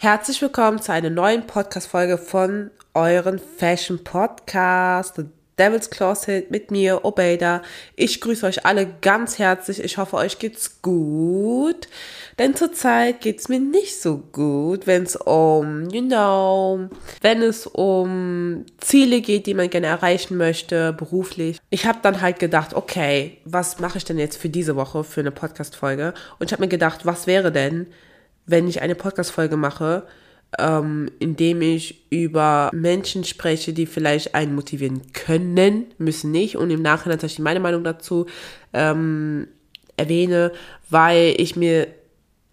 Herzlich willkommen zu einer neuen Podcast-Folge von euren Fashion Podcast, The Devil's Closet mit mir, Obeda. Ich grüße euch alle ganz herzlich. Ich hoffe, euch geht's gut. Denn zurzeit geht's mir nicht so gut, wenn es um, you know, wenn es um Ziele geht, die man gerne erreichen möchte, beruflich. Ich habe dann halt gedacht, okay, was mache ich denn jetzt für diese Woche für eine Podcast-Folge? Und ich habe mir gedacht, was wäre denn, wenn ich eine Podcast-Folge mache, ähm, indem ich über Menschen spreche, die vielleicht einen motivieren können, müssen nicht und im Nachhinein tatsächlich meine Meinung dazu ähm, erwähne, weil ich mir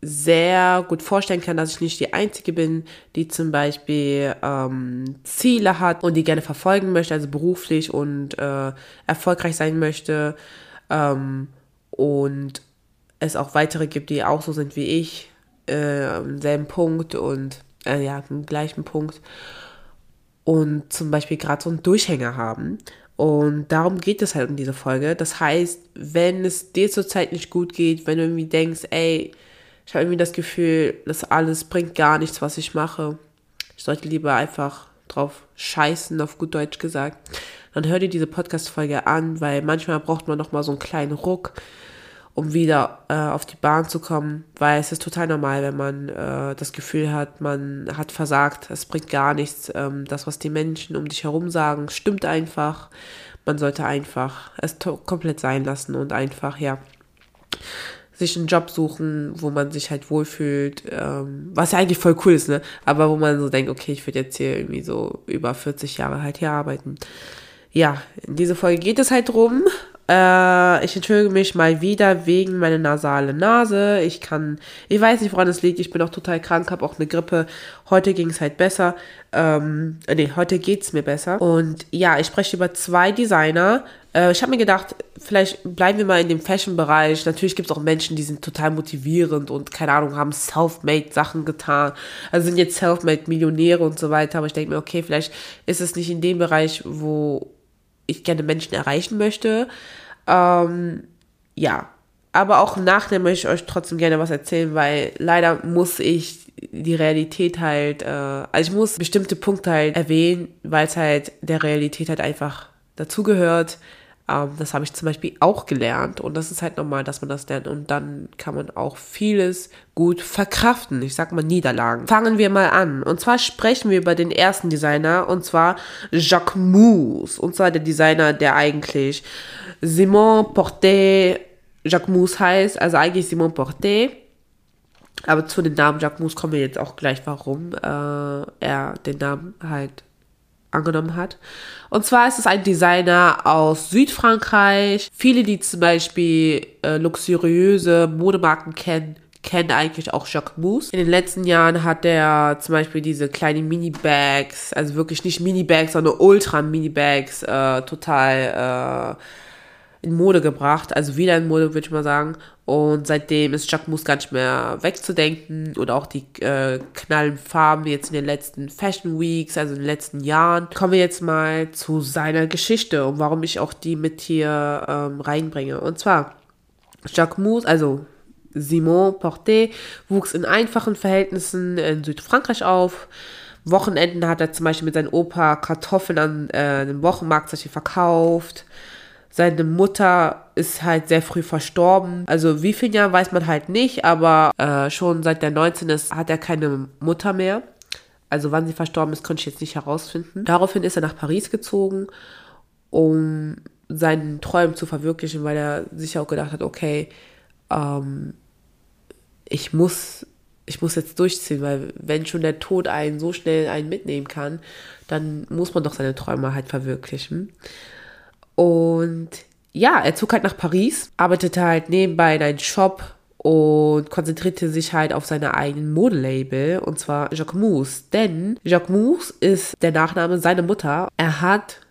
sehr gut vorstellen kann, dass ich nicht die Einzige bin, die zum Beispiel ähm, Ziele hat und die gerne verfolgen möchte, also beruflich und äh, erfolgreich sein möchte ähm, und es auch weitere gibt, die auch so sind wie ich, äh, am selben Punkt und äh, ja, am gleichen Punkt und zum Beispiel gerade so einen Durchhänger haben. Und darum geht es halt in dieser Folge. Das heißt, wenn es dir zurzeit nicht gut geht, wenn du irgendwie denkst, ey, ich habe irgendwie das Gefühl, das alles bringt gar nichts, was ich mache. Ich sollte lieber einfach drauf scheißen, auf gut Deutsch gesagt. Dann hör dir diese Podcast-Folge an, weil manchmal braucht man noch mal so einen kleinen Ruck um wieder äh, auf die Bahn zu kommen, weil es ist total normal, wenn man äh, das Gefühl hat, man hat versagt, es bringt gar nichts. Ähm, das, was die Menschen um dich herum sagen, stimmt einfach. Man sollte einfach es komplett sein lassen und einfach, ja, sich einen Job suchen, wo man sich halt wohlfühlt, ähm, was ja eigentlich voll cool ist, ne? Aber wo man so denkt, okay, ich würde jetzt hier irgendwie so über 40 Jahre halt hier arbeiten. Ja, in dieser Folge geht es halt drum, äh, ich entschuldige mich mal wieder wegen meiner nasale Nase. Ich kann, ich weiß nicht, woran es liegt. Ich bin auch total krank, habe auch eine Grippe. Heute ging es halt besser. Ähm, nee, heute geht's mir besser. Und ja, ich spreche über zwei Designer. Äh, ich habe mir gedacht, vielleicht bleiben wir mal in dem Fashion-Bereich. Natürlich gibt es auch Menschen, die sind total motivierend und keine Ahnung, haben self-made Sachen getan. Also sind jetzt self-made Millionäre und so weiter. Aber ich denke mir, okay, vielleicht ist es nicht in dem Bereich, wo ich gerne Menschen erreichen möchte. Ähm, ja, aber auch nachher möchte ich euch trotzdem gerne was erzählen, weil leider muss ich die Realität halt, äh, also ich muss bestimmte Punkte halt erwähnen, weil es halt der Realität halt einfach dazugehört. Ähm, das habe ich zum Beispiel auch gelernt und das ist halt normal, dass man das lernt und dann kann man auch vieles gut verkraften. Ich sag mal Niederlagen. Fangen wir mal an und zwar sprechen wir über den ersten Designer und zwar Jacques Mousse und zwar der Designer, der eigentlich Simon Portet Jacques Mousse heißt, also eigentlich Simon Portet. Aber zu dem Namen Jacques Mousse kommen wir jetzt auch gleich, warum äh, er den Namen halt angenommen hat. Und zwar ist es ein Designer aus Südfrankreich. Viele, die zum Beispiel äh, luxuriöse Modemarken kennen, kennen eigentlich auch Jacques Mousse. In den letzten Jahren hat er zum Beispiel diese kleinen Mini-Bags, also wirklich nicht Mini-Bags, sondern Ultra-Mini-Bags, äh, total äh, in Mode gebracht, also wieder in Mode, würde ich mal sagen. Und seitdem ist Jacques Mousse gar nicht mehr wegzudenken und auch die äh, knallen Farben jetzt in den letzten Fashion Weeks, also in den letzten Jahren. Kommen wir jetzt mal zu seiner Geschichte und warum ich auch die mit hier ähm, reinbringe. Und zwar, Jacques Mousse, also Simon Portet, wuchs in einfachen Verhältnissen in Südfrankreich auf. Wochenenden hat er zum Beispiel mit seinem Opa Kartoffeln an äh, einem Wochenmarkt verkauft. Seine Mutter ist halt sehr früh verstorben. Also wie viele Jahre weiß man halt nicht, aber äh, schon seit der 19 ist, hat er keine Mutter mehr. Also wann sie verstorben ist, konnte ich jetzt nicht herausfinden. Daraufhin ist er nach Paris gezogen, um seinen Träumen zu verwirklichen, weil er sich auch gedacht hat, okay, ähm, ich muss, ich muss jetzt durchziehen, weil wenn schon der Tod einen so schnell einen mitnehmen kann, dann muss man doch seine Träume halt verwirklichen. Und ja, er zog halt nach Paris, arbeitete halt nebenbei in einem Shop und konzentrierte sich halt auf seine eigenen Modelabel und zwar Jacques Mousse. Denn Jacques Mousse ist der Nachname seiner Mutter. Er hat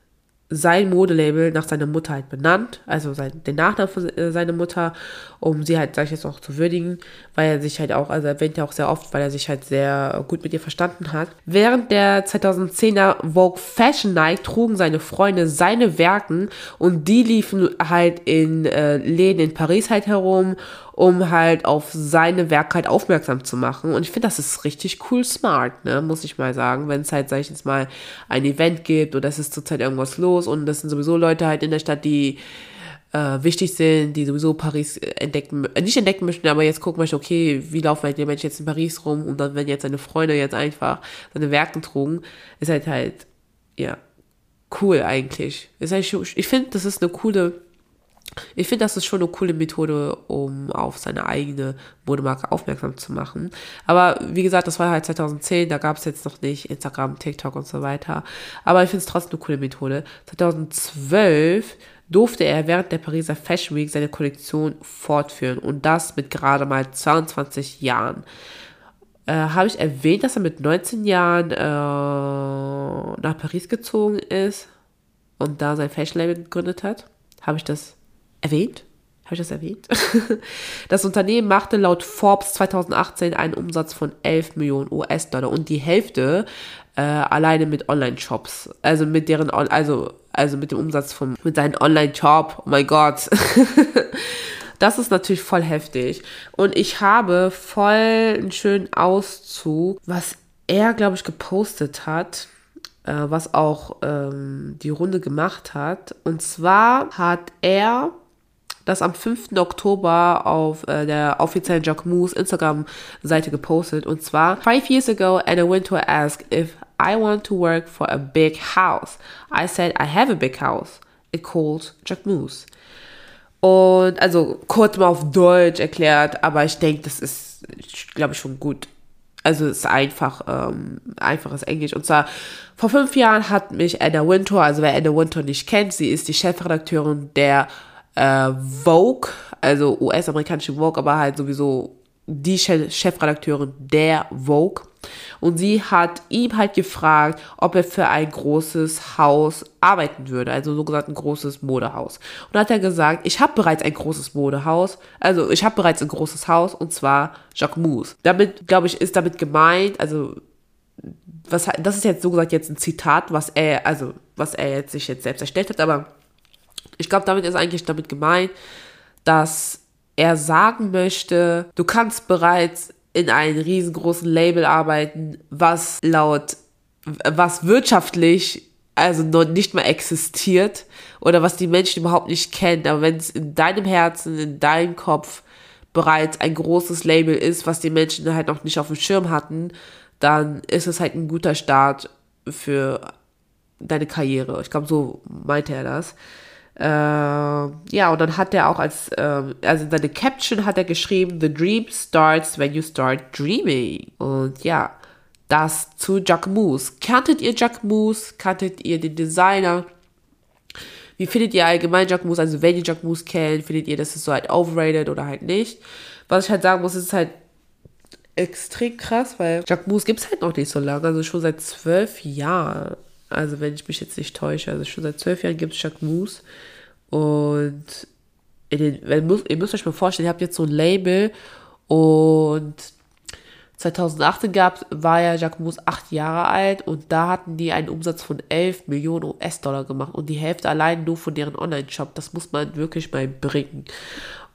sein Modelabel nach seiner Mutter halt benannt, also sein, den Nachnamen von äh, seiner Mutter, um sie halt, sag ich jetzt auch zu würdigen, weil er sich halt auch, also erwähnt er auch sehr oft, weil er sich halt sehr gut mit ihr verstanden hat. Während der 2010er Vogue Fashion Night trugen seine Freunde seine Werken und die liefen halt in äh, Läden in Paris halt herum um halt auf seine Werke halt aufmerksam zu machen. Und ich finde, das ist richtig cool smart, ne, muss ich mal sagen. Wenn es halt, sag ich jetzt mal, ein Event gibt oder es ist zurzeit irgendwas los und das sind sowieso Leute halt in der Stadt, die äh, wichtig sind, die sowieso Paris entdecken, äh, nicht entdecken möchten, aber jetzt gucken möchten, okay, wie laufen halt die Menschen jetzt in Paris rum und dann, wenn jetzt seine Freunde jetzt einfach seine Werke trugen, ist halt halt, ja, cool eigentlich. Ist halt, ich finde, das ist eine coole ich finde, das ist schon eine coole Methode, um auf seine eigene Modemarke aufmerksam zu machen. Aber wie gesagt, das war halt 2010, da gab es jetzt noch nicht Instagram, TikTok und so weiter. Aber ich finde es trotzdem eine coole Methode. 2012 durfte er während der Pariser Fashion Week seine Kollektion fortführen und das mit gerade mal 22 Jahren. Äh, Habe ich erwähnt, dass er mit 19 Jahren äh, nach Paris gezogen ist und da sein Fashion Label gegründet hat? Habe ich das erwähnt? Habe ich das erwähnt? Das Unternehmen machte laut Forbes 2018 einen Umsatz von 11 Millionen US-Dollar und die Hälfte äh, alleine mit Online-Shops. Also mit deren, also, also mit dem Umsatz von, mit seinem Online-Shop. Oh mein Gott. das ist natürlich voll heftig. Und ich habe voll einen schönen Auszug, was er, glaube ich, gepostet hat äh, was auch ähm, die Runde gemacht hat. Und zwar hat er das am 5. Oktober auf äh, der offiziellen Jacquemus Instagram-Seite gepostet. Und zwar, Five years ago, Anna Wintour asked if I want to work for a big house. I said, I have a big house. It called Jacquemus. Und also kurz mal auf Deutsch erklärt, aber ich denke, das ist, glaube ich, schon gut. Also es ist einfach, ähm, einfaches Englisch. Und zwar, vor fünf Jahren hat mich Anna Wintour, also wer Anna Wintour nicht kennt, sie ist die Chefredakteurin der äh, Vogue, also US-amerikanische Vogue, aber halt sowieso die Chefredakteurin der Vogue. Und sie hat ihm halt gefragt, ob er für ein großes Haus arbeiten würde, also so gesagt ein großes Modehaus. Und hat er gesagt, ich habe bereits ein großes Modehaus, also ich habe bereits ein großes Haus und zwar Jacques Mousse. Damit, glaube ich, ist damit gemeint, also was, das ist jetzt so gesagt jetzt ein Zitat, was er, also was er jetzt sich jetzt selbst erstellt hat, aber ich glaube, damit ist eigentlich damit gemeint, dass er sagen möchte, du kannst bereits in einem riesengroßen Label arbeiten, was laut, was wirtschaftlich also noch nicht mal existiert oder was die Menschen überhaupt nicht kennen. Aber wenn es in deinem Herzen, in deinem Kopf bereits ein großes Label ist, was die Menschen halt noch nicht auf dem Schirm hatten, dann ist es halt ein guter Start für deine Karriere. Ich glaube, so meinte er das. Äh, ja, und dann hat er auch als, äh, also in seine Caption hat er geschrieben, The dream starts when you start dreaming. Und ja, das zu Jack Moose. Kanntet ihr Jack Moose? Kanntet ihr den Designer? Wie findet ihr allgemein Jack Moose? Also wenn ihr Jack Moose kennt, findet ihr, das ist so halt overrated oder halt nicht? Was ich halt sagen muss, ist halt extrem krass, weil Jack Moose gibt es halt noch nicht so lange, also schon seit zwölf Jahren. Also wenn ich mich jetzt nicht täusche, also schon seit zwölf Jahren gibt es Jacquemus. Und in den, wenn, ihr müsst euch mal vorstellen, ihr habt jetzt so ein Label und 2018 gab, war ja Jacquemus acht Jahre alt und da hatten die einen Umsatz von 11 Millionen US-Dollar gemacht und die Hälfte allein nur von deren Online-Shop. Das muss man wirklich mal bringen.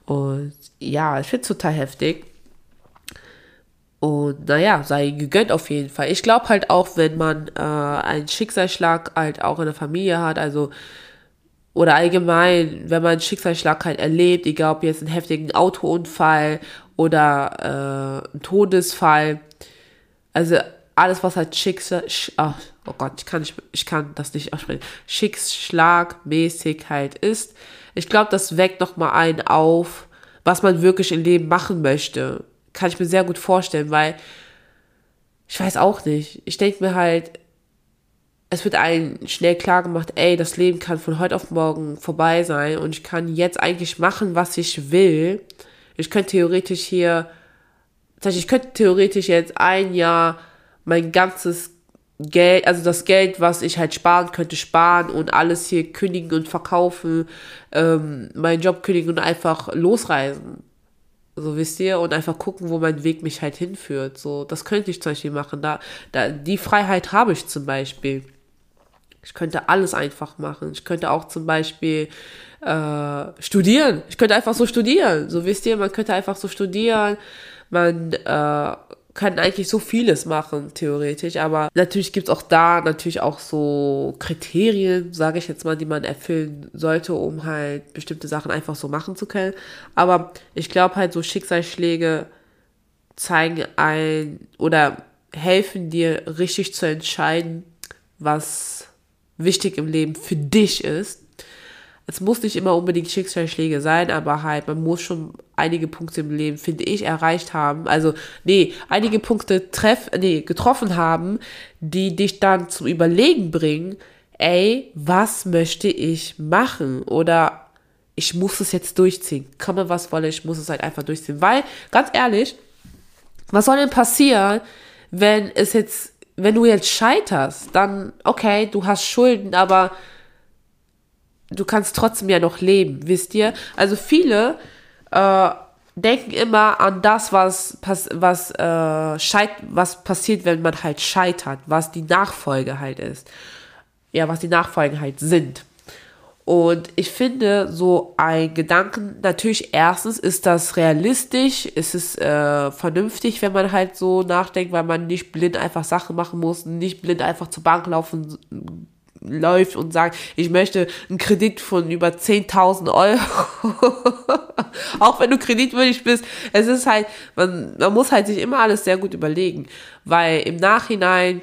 Und ja, ich finde es total heftig. Und naja, sei gegönnt auf jeden Fall. Ich glaube halt auch, wenn man äh, einen Schicksalsschlag halt auch in der Familie hat, also oder allgemein, wenn man einen Schicksalsschlag halt erlebt, egal ob jetzt einen heftigen Autounfall oder äh, einen Todesfall, also alles, was halt Schicksal, ach, oh Gott, ich kann nicht, ich kann das nicht aussprechen, Schicksalmäßig halt ist. Ich glaube, das weckt nochmal einen auf, was man wirklich im Leben machen möchte kann ich mir sehr gut vorstellen, weil ich weiß auch nicht. Ich denke mir halt, es wird einem schnell klar gemacht, ey, das Leben kann von heute auf morgen vorbei sein und ich kann jetzt eigentlich machen, was ich will. Ich könnte theoretisch hier, ich könnte theoretisch jetzt ein Jahr mein ganzes Geld, also das Geld, was ich halt sparen könnte, sparen und alles hier kündigen und verkaufen, ähm, meinen Job kündigen und einfach losreisen. So wisst ihr, und einfach gucken, wo mein Weg mich halt hinführt. So, das könnte ich zum Beispiel machen. Da, da, die Freiheit habe ich zum Beispiel. Ich könnte alles einfach machen. Ich könnte auch zum Beispiel äh, studieren. Ich könnte einfach so studieren. So wisst ihr, man könnte einfach so studieren. Man äh, kann eigentlich so vieles machen, theoretisch. Aber natürlich gibt es auch da natürlich auch so Kriterien, sage ich jetzt mal, die man erfüllen sollte, um halt bestimmte Sachen einfach so machen zu können. Aber ich glaube halt, so Schicksalsschläge zeigen ein oder helfen dir richtig zu entscheiden, was wichtig im Leben für dich ist es muss nicht immer unbedingt Schicksalsschläge sein, aber halt, man muss schon einige Punkte im Leben, finde ich, erreicht haben. Also, nee, einige Punkte treff, nee, getroffen haben, die dich dann zum Überlegen bringen, ey, was möchte ich machen? Oder ich muss es jetzt durchziehen. Komme was wolle, ich muss es halt einfach durchziehen. Weil, ganz ehrlich, was soll denn passieren, wenn es jetzt, wenn du jetzt scheiterst, dann, okay, du hast Schulden, aber du kannst trotzdem ja noch leben, wisst ihr? Also viele äh, denken immer an das, was, was, äh, scheit was passiert, wenn man halt scheitert, was die Nachfolge halt ist. Ja, was die Nachfolgen halt sind. Und ich finde, so ein Gedanken, natürlich erstens ist das realistisch, ist es äh, vernünftig, wenn man halt so nachdenkt, weil man nicht blind einfach Sachen machen muss, nicht blind einfach zur Bank laufen läuft und sagt, ich möchte einen Kredit von über 10.000 Euro. Auch wenn du kreditwürdig bist, es ist halt, man, man muss halt sich immer alles sehr gut überlegen, weil im Nachhinein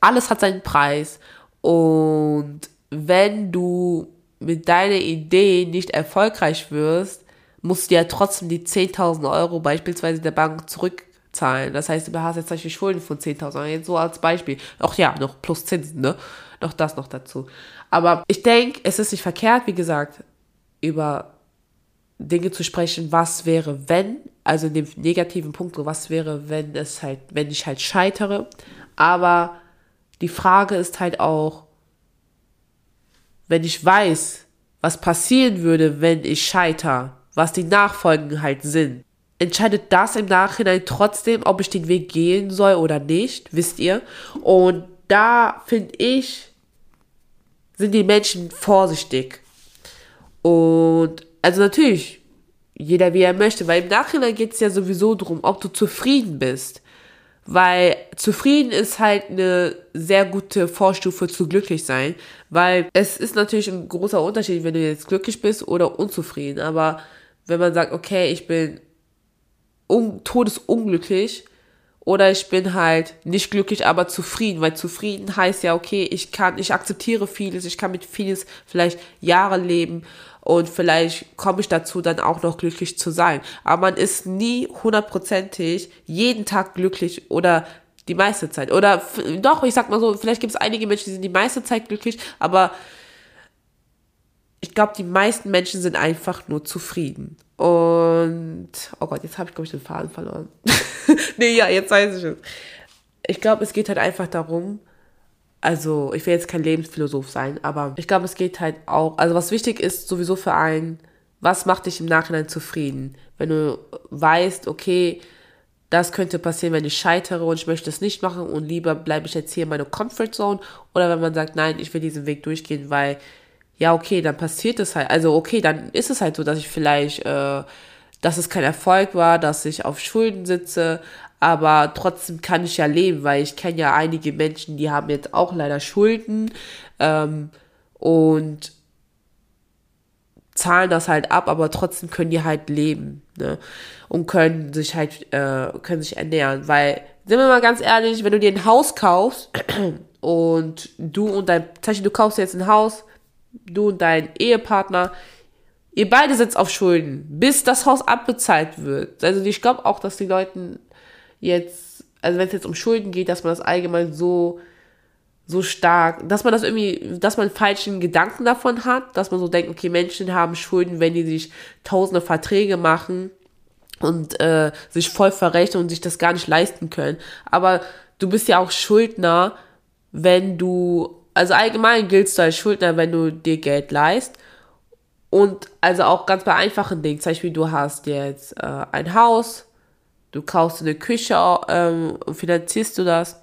alles hat seinen Preis und wenn du mit deiner Idee nicht erfolgreich wirst, musst du ja trotzdem die 10.000 Euro beispielsweise der Bank zurückzahlen. Das heißt, du hast jetzt Beispiel Schulden von 10.000 Euro, jetzt so als Beispiel. Auch ja, noch plus Zinsen, ne? Noch das noch dazu. Aber ich denke, es ist nicht verkehrt, wie gesagt, über Dinge zu sprechen, was wäre, wenn, also in dem negativen Punkt, was wäre, wenn es halt, wenn ich halt scheitere. Aber die Frage ist halt auch, wenn ich weiß, was passieren würde, wenn ich scheiter, was die Nachfolgen halt sind, entscheidet das im Nachhinein trotzdem, ob ich den Weg gehen soll oder nicht, wisst ihr? Und da finde ich, sind die Menschen vorsichtig. Und also natürlich, jeder wie er möchte, weil im Nachhinein geht es ja sowieso darum, ob du zufrieden bist. Weil zufrieden ist halt eine sehr gute Vorstufe zu glücklich sein. Weil es ist natürlich ein großer Unterschied, wenn du jetzt glücklich bist oder unzufrieden. Aber wenn man sagt, okay, ich bin un todesunglücklich, oder ich bin halt nicht glücklich, aber zufrieden, weil zufrieden heißt ja, okay, ich kann, ich akzeptiere vieles, ich kann mit vieles vielleicht Jahre leben und vielleicht komme ich dazu, dann auch noch glücklich zu sein. Aber man ist nie hundertprozentig jeden Tag glücklich oder die meiste Zeit. Oder doch, ich sag mal so, vielleicht gibt es einige Menschen, die sind die meiste Zeit glücklich, aber ich glaube, die meisten Menschen sind einfach nur zufrieden. Und, oh Gott, jetzt habe ich, glaube ich, den Faden verloren. nee, ja, jetzt weiß ich es. Ich glaube, es geht halt einfach darum, also ich will jetzt kein Lebensphilosoph sein, aber ich glaube, es geht halt auch, also was wichtig ist sowieso für einen, was macht dich im Nachhinein zufrieden? Wenn du weißt, okay, das könnte passieren, wenn ich scheitere und ich möchte es nicht machen und lieber bleibe ich jetzt hier in meiner Comfortzone oder wenn man sagt, nein, ich will diesen Weg durchgehen, weil ja, okay, dann passiert es halt. Also, okay, dann ist es halt so, dass ich vielleicht, äh, dass es kein Erfolg war, dass ich auf Schulden sitze, aber trotzdem kann ich ja leben, weil ich kenne ja einige Menschen, die haben jetzt auch leider Schulden ähm, und zahlen das halt ab, aber trotzdem können die halt leben ne? und können sich halt äh, können sich ernähren, weil sind wir mal ganz ehrlich, wenn du dir ein Haus kaufst und du und dein, du kaufst jetzt ein Haus du und dein Ehepartner, ihr beide sitzt auf Schulden, bis das Haus abbezahlt wird. Also ich glaube auch, dass die Leute jetzt, also wenn es jetzt um Schulden geht, dass man das allgemein so so stark, dass man das irgendwie, dass man falschen Gedanken davon hat, dass man so denkt, okay, Menschen haben Schulden, wenn die sich tausende Verträge machen und äh, sich voll verrechnen und sich das gar nicht leisten können. Aber du bist ja auch Schuldner, wenn du also allgemein giltst du als Schuldner, wenn du dir Geld leist. Und also auch ganz bei einfachen Dingen, zum Beispiel du hast jetzt äh, ein Haus, du kaufst eine Küche ähm, und finanzierst du das.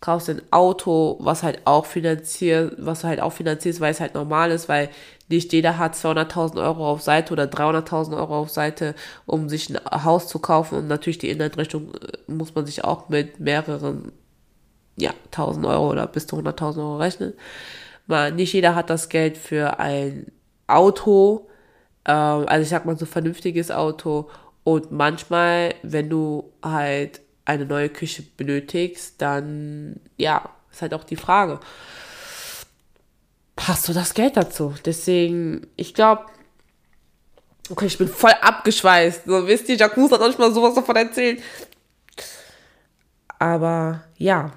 kaufst ein Auto, was halt auch finanziert, was halt auch finanziert, weil es halt normal ist, weil nicht jeder hat 200.000 Euro auf Seite oder 300.000 Euro auf Seite, um sich ein Haus zu kaufen und natürlich die Inneneinrichtung äh, muss man sich auch mit mehreren, ja, 1000 Euro oder bis zu 100.000 Euro rechnen. Mal, nicht jeder hat das Geld für ein Auto, äh, also ich sag mal so vernünftiges Auto und manchmal, wenn du halt eine neue Küche benötigst, dann ja, ist halt auch die Frage. Hast du das Geld dazu? Deswegen, ich glaube, okay, ich bin voll abgeschweißt. So, wisst ihr, Jacques hat euch mal sowas davon erzählt. Aber ja,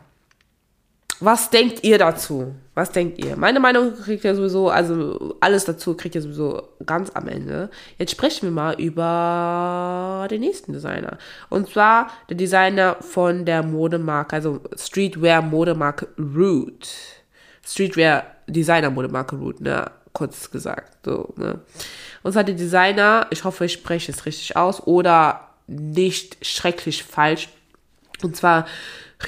was denkt ihr dazu? Was denkt ihr? Meine Meinung kriegt ihr sowieso, also alles dazu kriegt ihr sowieso ganz am Ende. Jetzt sprechen wir mal über den nächsten Designer. Und zwar der Designer von der Modemarke, also Streetwear-Modemarke Root. Streetwear-Designer-Modemarke Root, ne? Kurz gesagt. So, ne? Und zwar der Designer, ich hoffe, ich spreche es richtig aus, oder nicht schrecklich falsch. Und zwar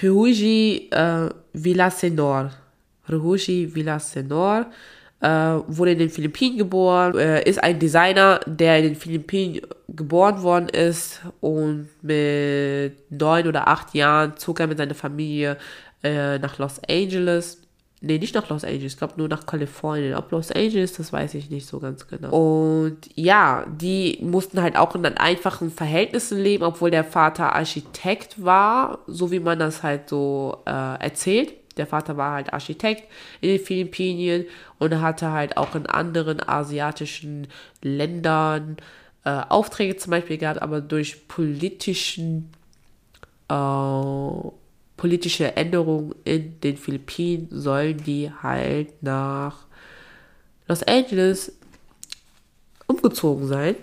Ryuji äh, Villasenor. Ryuji Villasenor äh, wurde in den Philippinen geboren, äh, ist ein Designer, der in den Philippinen geboren worden ist und mit neun oder acht Jahren zog er mit seiner Familie nach Los Angeles. Nee, nicht nach Los Angeles, ich glaube nur nach Kalifornien. Ob Los Angeles, das weiß ich nicht so ganz genau. Und ja, die mussten halt auch in dann einfachen Verhältnissen leben, obwohl der Vater Architekt war, so wie man das halt so äh, erzählt. Der Vater war halt Architekt in den Philippinen und hatte halt auch in anderen asiatischen Ländern äh, Aufträge zum Beispiel gehabt, aber durch politischen äh, politische Änderungen in den Philippinen sollen die halt nach Los Angeles umgezogen sein.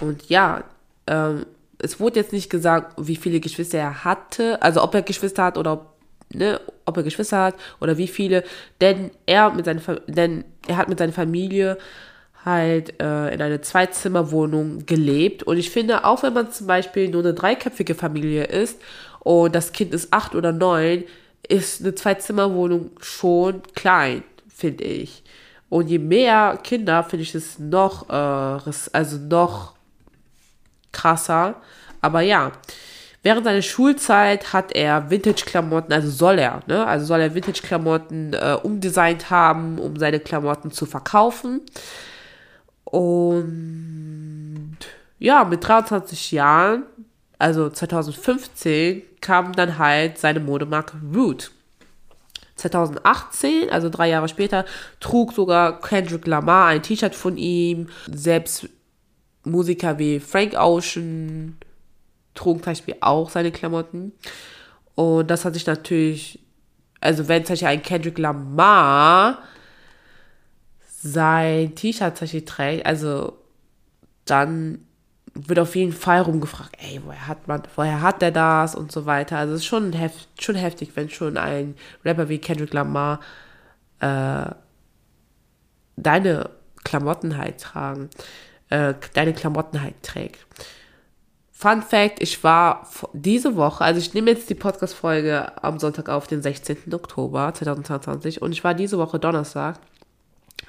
Und ja, ähm, es wurde jetzt nicht gesagt, wie viele Geschwister er hatte, also ob er Geschwister hat oder ob, ne, ob er Geschwister hat oder wie viele, denn er mit seiner, denn er hat mit seiner Familie halt äh, in einer Zweizimmerwohnung gelebt. Und ich finde, auch wenn man zum Beispiel nur eine dreiköpfige Familie ist und das Kind ist acht oder neun, ist eine Zwei-Zimmer-Wohnung schon klein, finde ich. Und je mehr Kinder, finde ich es noch, äh, also noch krasser. Aber ja, während seiner Schulzeit hat er Vintage-Klamotten, also soll er, ne? Also soll er Vintage-Klamotten äh, umdesignt haben, um seine Klamotten zu verkaufen. Und ja, mit 23 Jahren also 2015, kam dann halt seine Modemarke Root. 2018, also drei Jahre später, trug sogar Kendrick Lamar ein T-Shirt von ihm. Selbst Musiker wie Frank Ocean trugen zum Beispiel auch seine Klamotten. Und das hat sich natürlich, also wenn zum Beispiel ein Kendrick Lamar sein T-Shirt zum trägt, also dann wird auf jeden Fall rumgefragt, ey, woher hat man, woher hat der das und so weiter. Also es ist schon, heft, schon heftig, wenn schon ein Rapper wie Kendrick Lamar äh, deine Klamotten halt tragen, äh, deine Klamotten halt trägt. Fun Fact, ich war diese Woche, also ich nehme jetzt die Podcast-Folge am Sonntag auf, den 16. Oktober 2022 und ich war diese Woche Donnerstag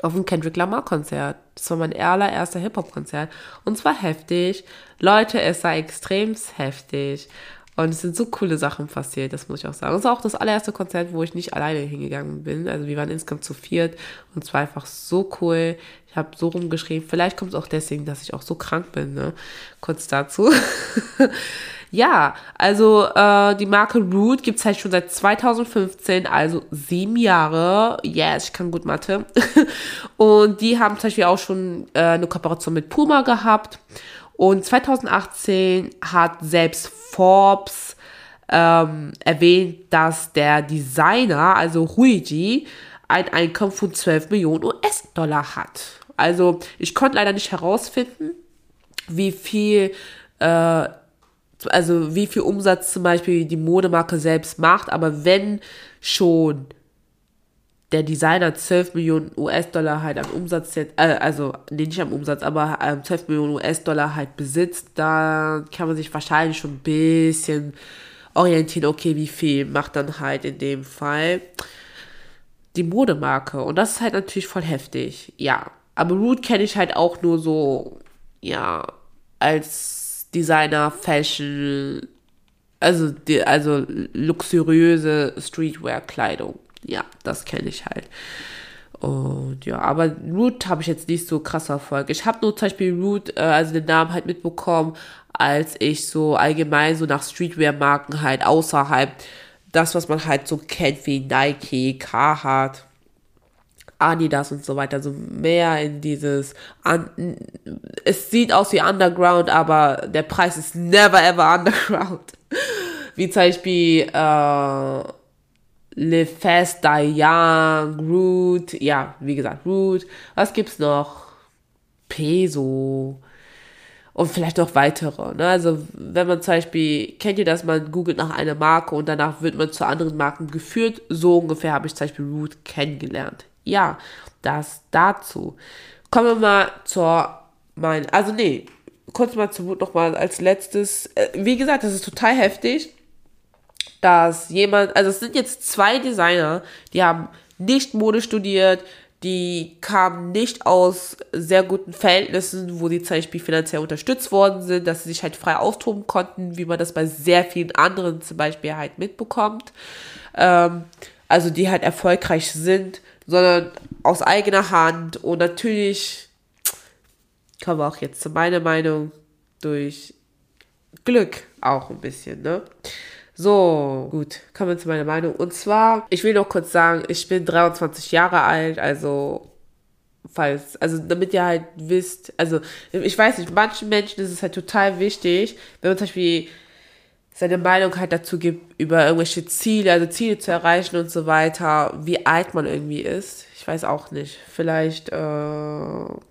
auf dem Kendrick Lamar Konzert. Das war mein allererster Hip-Hop-Konzert. Und zwar heftig. Leute, es war extrem heftig. Und es sind so coole Sachen passiert, das muss ich auch sagen. Es war auch das allererste Konzert, wo ich nicht alleine hingegangen bin. Also wir waren insgesamt zu viert und es war einfach so cool. Ich habe so rumgeschrieben. Vielleicht kommt es auch deswegen, dass ich auch so krank bin. Ne? Kurz dazu. Ja, also äh, die Marke Root gibt es halt schon seit 2015, also sieben Jahre. Yes, ich kann gut Mathe. Und die haben zum Beispiel auch schon äh, eine Kooperation mit Puma gehabt. Und 2018 hat selbst Forbes ähm, erwähnt, dass der Designer, also Huiji, ein Einkommen von 12 Millionen US-Dollar hat. Also ich konnte leider nicht herausfinden, wie viel äh, also wie viel Umsatz zum Beispiel die Modemarke selbst macht, aber wenn schon der Designer 12 Millionen US-Dollar halt am Umsatz, äh, also nee, nicht am Umsatz, aber ähm, 12 Millionen US-Dollar halt besitzt, da kann man sich wahrscheinlich schon ein bisschen orientieren, okay, wie viel macht dann halt in dem Fall die Modemarke. Und das ist halt natürlich voll heftig. Ja. Aber Root kenne ich halt auch nur so, ja, als Designer, Fashion, also, die, also luxuriöse Streetwear-Kleidung. Ja, das kenne ich halt. Und ja, aber Root habe ich jetzt nicht so krass verfolgt. Ich habe nur zum Beispiel Root, äh, also den Namen halt mitbekommen, als ich so allgemein so nach Streetwear-Marken halt außerhalb das, was man halt so kennt wie Nike, Carhartt, Adidas und so weiter, so mehr in dieses, es sieht aus wie Underground, aber der Preis ist never ever Underground. Wie zum Beispiel, äh, Live Fast, Die Young, Root, ja, wie gesagt, Root. Was gibt's noch? Peso, und vielleicht noch weitere. Ne? Also wenn man zum Beispiel, kennt ihr das, man googelt nach einer Marke und danach wird man zu anderen Marken geführt. So ungefähr habe ich zum Beispiel Root kennengelernt. Ja, das dazu. Kommen wir mal zur, mein, also nee, kurz mal zu Root nochmal als letztes. Äh, wie gesagt, das ist total heftig, dass jemand, also es sind jetzt zwei Designer, die haben nicht Mode studiert, die kamen nicht aus sehr guten Verhältnissen, wo die zum Beispiel finanziell unterstützt worden sind, dass sie sich halt frei austoben konnten, wie man das bei sehr vielen anderen zum Beispiel halt mitbekommt. Ähm, also die halt erfolgreich sind, sondern aus eigener Hand und natürlich kommen wir auch jetzt zu meiner Meinung durch Glück auch ein bisschen, ne? So, gut, kommen wir zu meiner Meinung. Und zwar, ich will noch kurz sagen, ich bin 23 Jahre alt, also falls, also damit ihr halt wisst, also ich weiß nicht, manchen Menschen ist es halt total wichtig, wenn man zum Beispiel seine Meinung halt dazu gibt, über irgendwelche Ziele, also Ziele zu erreichen und so weiter, wie alt man irgendwie ist. Ich weiß auch nicht. Vielleicht, äh,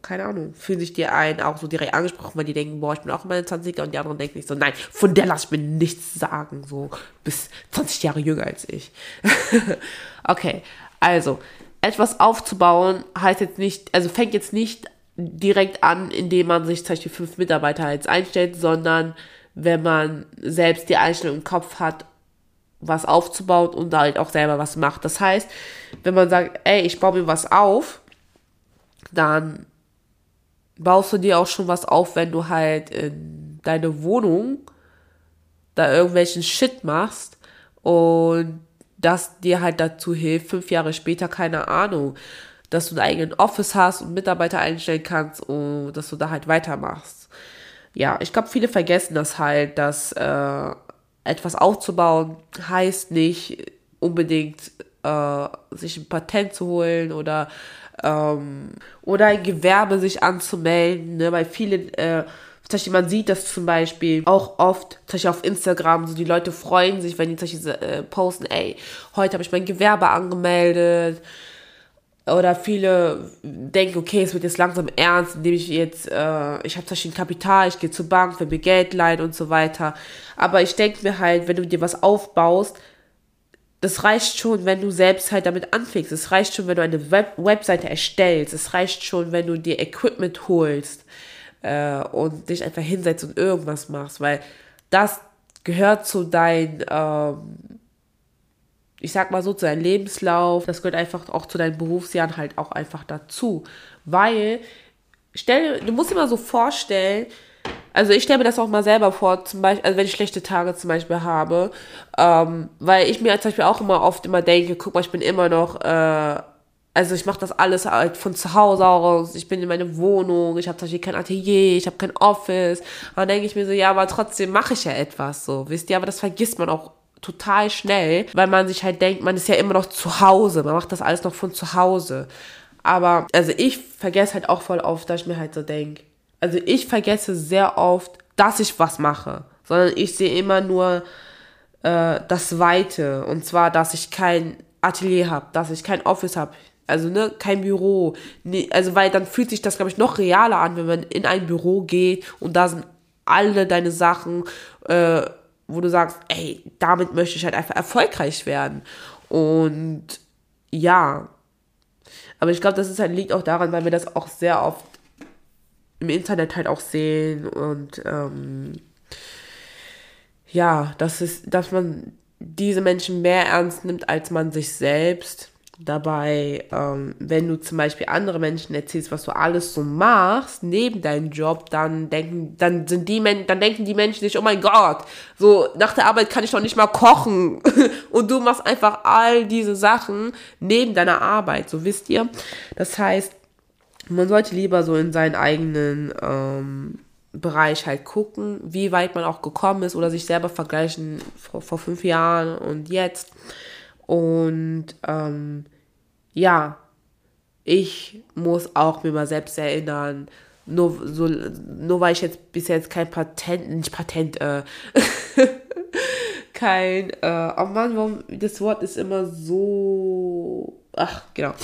keine Ahnung, fühlen sich die einen auch so direkt angesprochen, weil die denken, boah, ich bin auch in meinen 20er und die anderen denken nicht so, nein, von der lass ich mir nichts sagen, so bis 20 Jahre jünger als ich. okay, also, etwas aufzubauen heißt jetzt nicht, also fängt jetzt nicht direkt an, indem man sich zum Beispiel fünf Mitarbeiter jetzt einstellt, sondern wenn man selbst die Einstellung im Kopf hat, was aufzubauen und halt auch selber was macht. Das heißt, wenn man sagt, ey, ich baue mir was auf, dann baust du dir auch schon was auf, wenn du halt in deine Wohnung da irgendwelchen Shit machst und das dir halt dazu hilft, fünf Jahre später, keine Ahnung, dass du einen eigenen Office hast und Mitarbeiter einstellen kannst und dass du da halt weitermachst. Ja, ich glaube, viele vergessen das halt, dass äh, etwas aufzubauen heißt nicht unbedingt äh, sich ein Patent zu holen oder ähm, oder ein Gewerbe sich anzumelden, ne? weil viele äh, man sieht das zum Beispiel auch oft, auf Instagram, so die Leute freuen sich, wenn die äh, posten, ey, heute habe ich mein Gewerbe angemeldet, oder viele denken, okay, es wird jetzt langsam ernst, indem ich jetzt, äh, ich habe zum Beispiel Kapital, ich gehe zur Bank, will mir Geld leihen und so weiter. Aber ich denke mir halt, wenn du dir was aufbaust, das reicht schon, wenn du selbst halt damit anfängst. Es reicht schon, wenn du eine Web Webseite erstellst. Es reicht schon, wenn du dir Equipment holst äh, und dich einfach hinsetzt und irgendwas machst, weil das gehört zu deinem ähm, ich sag mal so, zu deinem Lebenslauf. Das gehört einfach auch zu deinen Berufsjahren halt auch einfach dazu. Weil, stell, du musst dir mal so vorstellen, also ich stelle mir das auch mal selber vor, zum Beispiel, also wenn ich schlechte Tage zum Beispiel habe, ähm, weil ich mir zum Beispiel auch immer oft immer denke, guck mal, ich bin immer noch, äh, also ich mache das alles halt von zu Hause aus, ich bin in meiner Wohnung, ich habe zum Beispiel kein Atelier, ich habe kein Office. Und dann denke ich mir so, ja, aber trotzdem mache ich ja etwas so, wisst ihr, aber das vergisst man auch total schnell, weil man sich halt denkt, man ist ja immer noch zu Hause, man macht das alles noch von zu Hause. Aber, also ich vergesse halt auch voll oft, dass ich mir halt so denke, also ich vergesse sehr oft, dass ich was mache, sondern ich sehe immer nur äh, das Weite. Und zwar, dass ich kein Atelier habe, dass ich kein Office habe, also ne, kein Büro. Nee, also weil dann fühlt sich das, glaube ich, noch realer an, wenn man in ein Büro geht und da sind alle deine Sachen, äh, wo du sagst, ey, damit möchte ich halt einfach erfolgreich werden. Und ja, aber ich glaube, das ist halt, liegt auch daran, weil wir das auch sehr oft im Internet halt auch sehen und ähm, ja, das ist, dass man diese Menschen mehr ernst nimmt als man sich selbst. Dabei, ähm, wenn du zum Beispiel andere Menschen erzählst, was du alles so machst neben deinem Job, dann denken, dann sind die Men dann denken die Menschen nicht, oh mein Gott, so nach der Arbeit kann ich doch nicht mal kochen. Und du machst einfach all diese Sachen neben deiner Arbeit, so wisst ihr. Das heißt, man sollte lieber so in seinen eigenen ähm, Bereich halt gucken, wie weit man auch gekommen ist oder sich selber vergleichen vor, vor fünf Jahren und jetzt. Und ähm, ja, ich muss auch mir mal selbst erinnern, nur, so, nur weil ich jetzt bis jetzt kein Patent, nicht Patent, äh, kein, äh, oh Mann, warum, das Wort ist immer so, ach, genau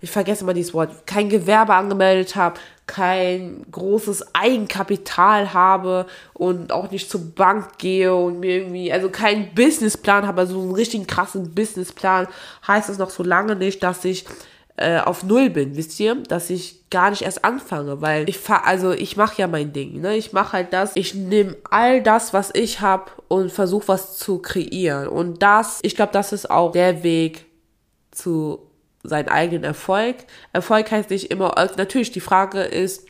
ich vergesse mal dieses Wort, kein Gewerbe angemeldet habe, kein großes Eigenkapital habe und auch nicht zur Bank gehe und mir irgendwie, also keinen Businessplan habe, also einen richtigen krassen Businessplan, heißt das noch so lange nicht, dass ich äh, auf Null bin, wisst ihr? Dass ich gar nicht erst anfange, weil ich fahr, also ich mache ja mein Ding, ne? Ich mache halt das, ich nehme all das, was ich habe und versuche was zu kreieren. Und das, ich glaube, das ist auch der Weg zu seinen eigenen Erfolg. Erfolg heißt nicht immer, natürlich, die Frage ist,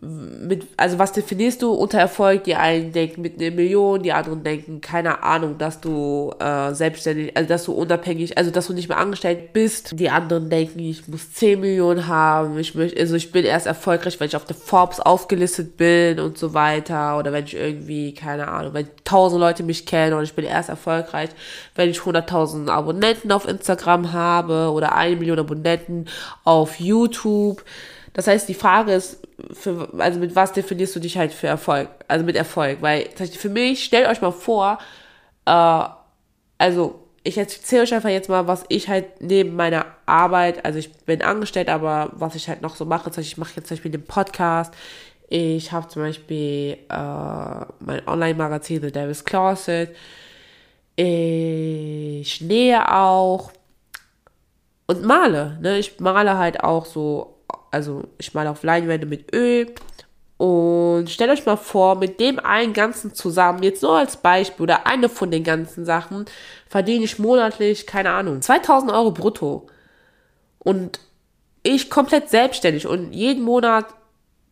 mit, also was definierst du unter Erfolg? Die einen denken mit einer Million, die anderen denken, keine Ahnung, dass du äh, selbstständig, also dass du unabhängig, also dass du nicht mehr angestellt bist. Die anderen denken, ich muss 10 Millionen haben, ich möchte, also ich bin erst erfolgreich, wenn ich auf der Forbes aufgelistet bin und so weiter. Oder wenn ich irgendwie, keine Ahnung, wenn tausend Leute mich kennen und ich bin erst erfolgreich, wenn ich 100.000 Abonnenten auf Instagram habe oder eine Million Abonnenten auf YouTube. Das heißt, die Frage ist, für, also mit was definierst du dich halt für Erfolg? Also mit Erfolg. Weil für mich, stellt euch mal vor, äh, also ich erzähle euch einfach jetzt mal, was ich halt neben meiner Arbeit, also ich bin angestellt, aber was ich halt noch so mache, ich mache jetzt zum Beispiel den Podcast, ich habe zum Beispiel äh, mein Online-Magazin The Devil's Closet, ich nähe auch und male. Ne? Ich male halt auch so also ich male auf Leinwände mit Öl. Und stellt euch mal vor, mit dem einen Ganzen zusammen, jetzt nur als Beispiel oder eine von den ganzen Sachen, verdiene ich monatlich, keine Ahnung, 2000 Euro brutto. Und ich komplett selbstständig und jeden Monat,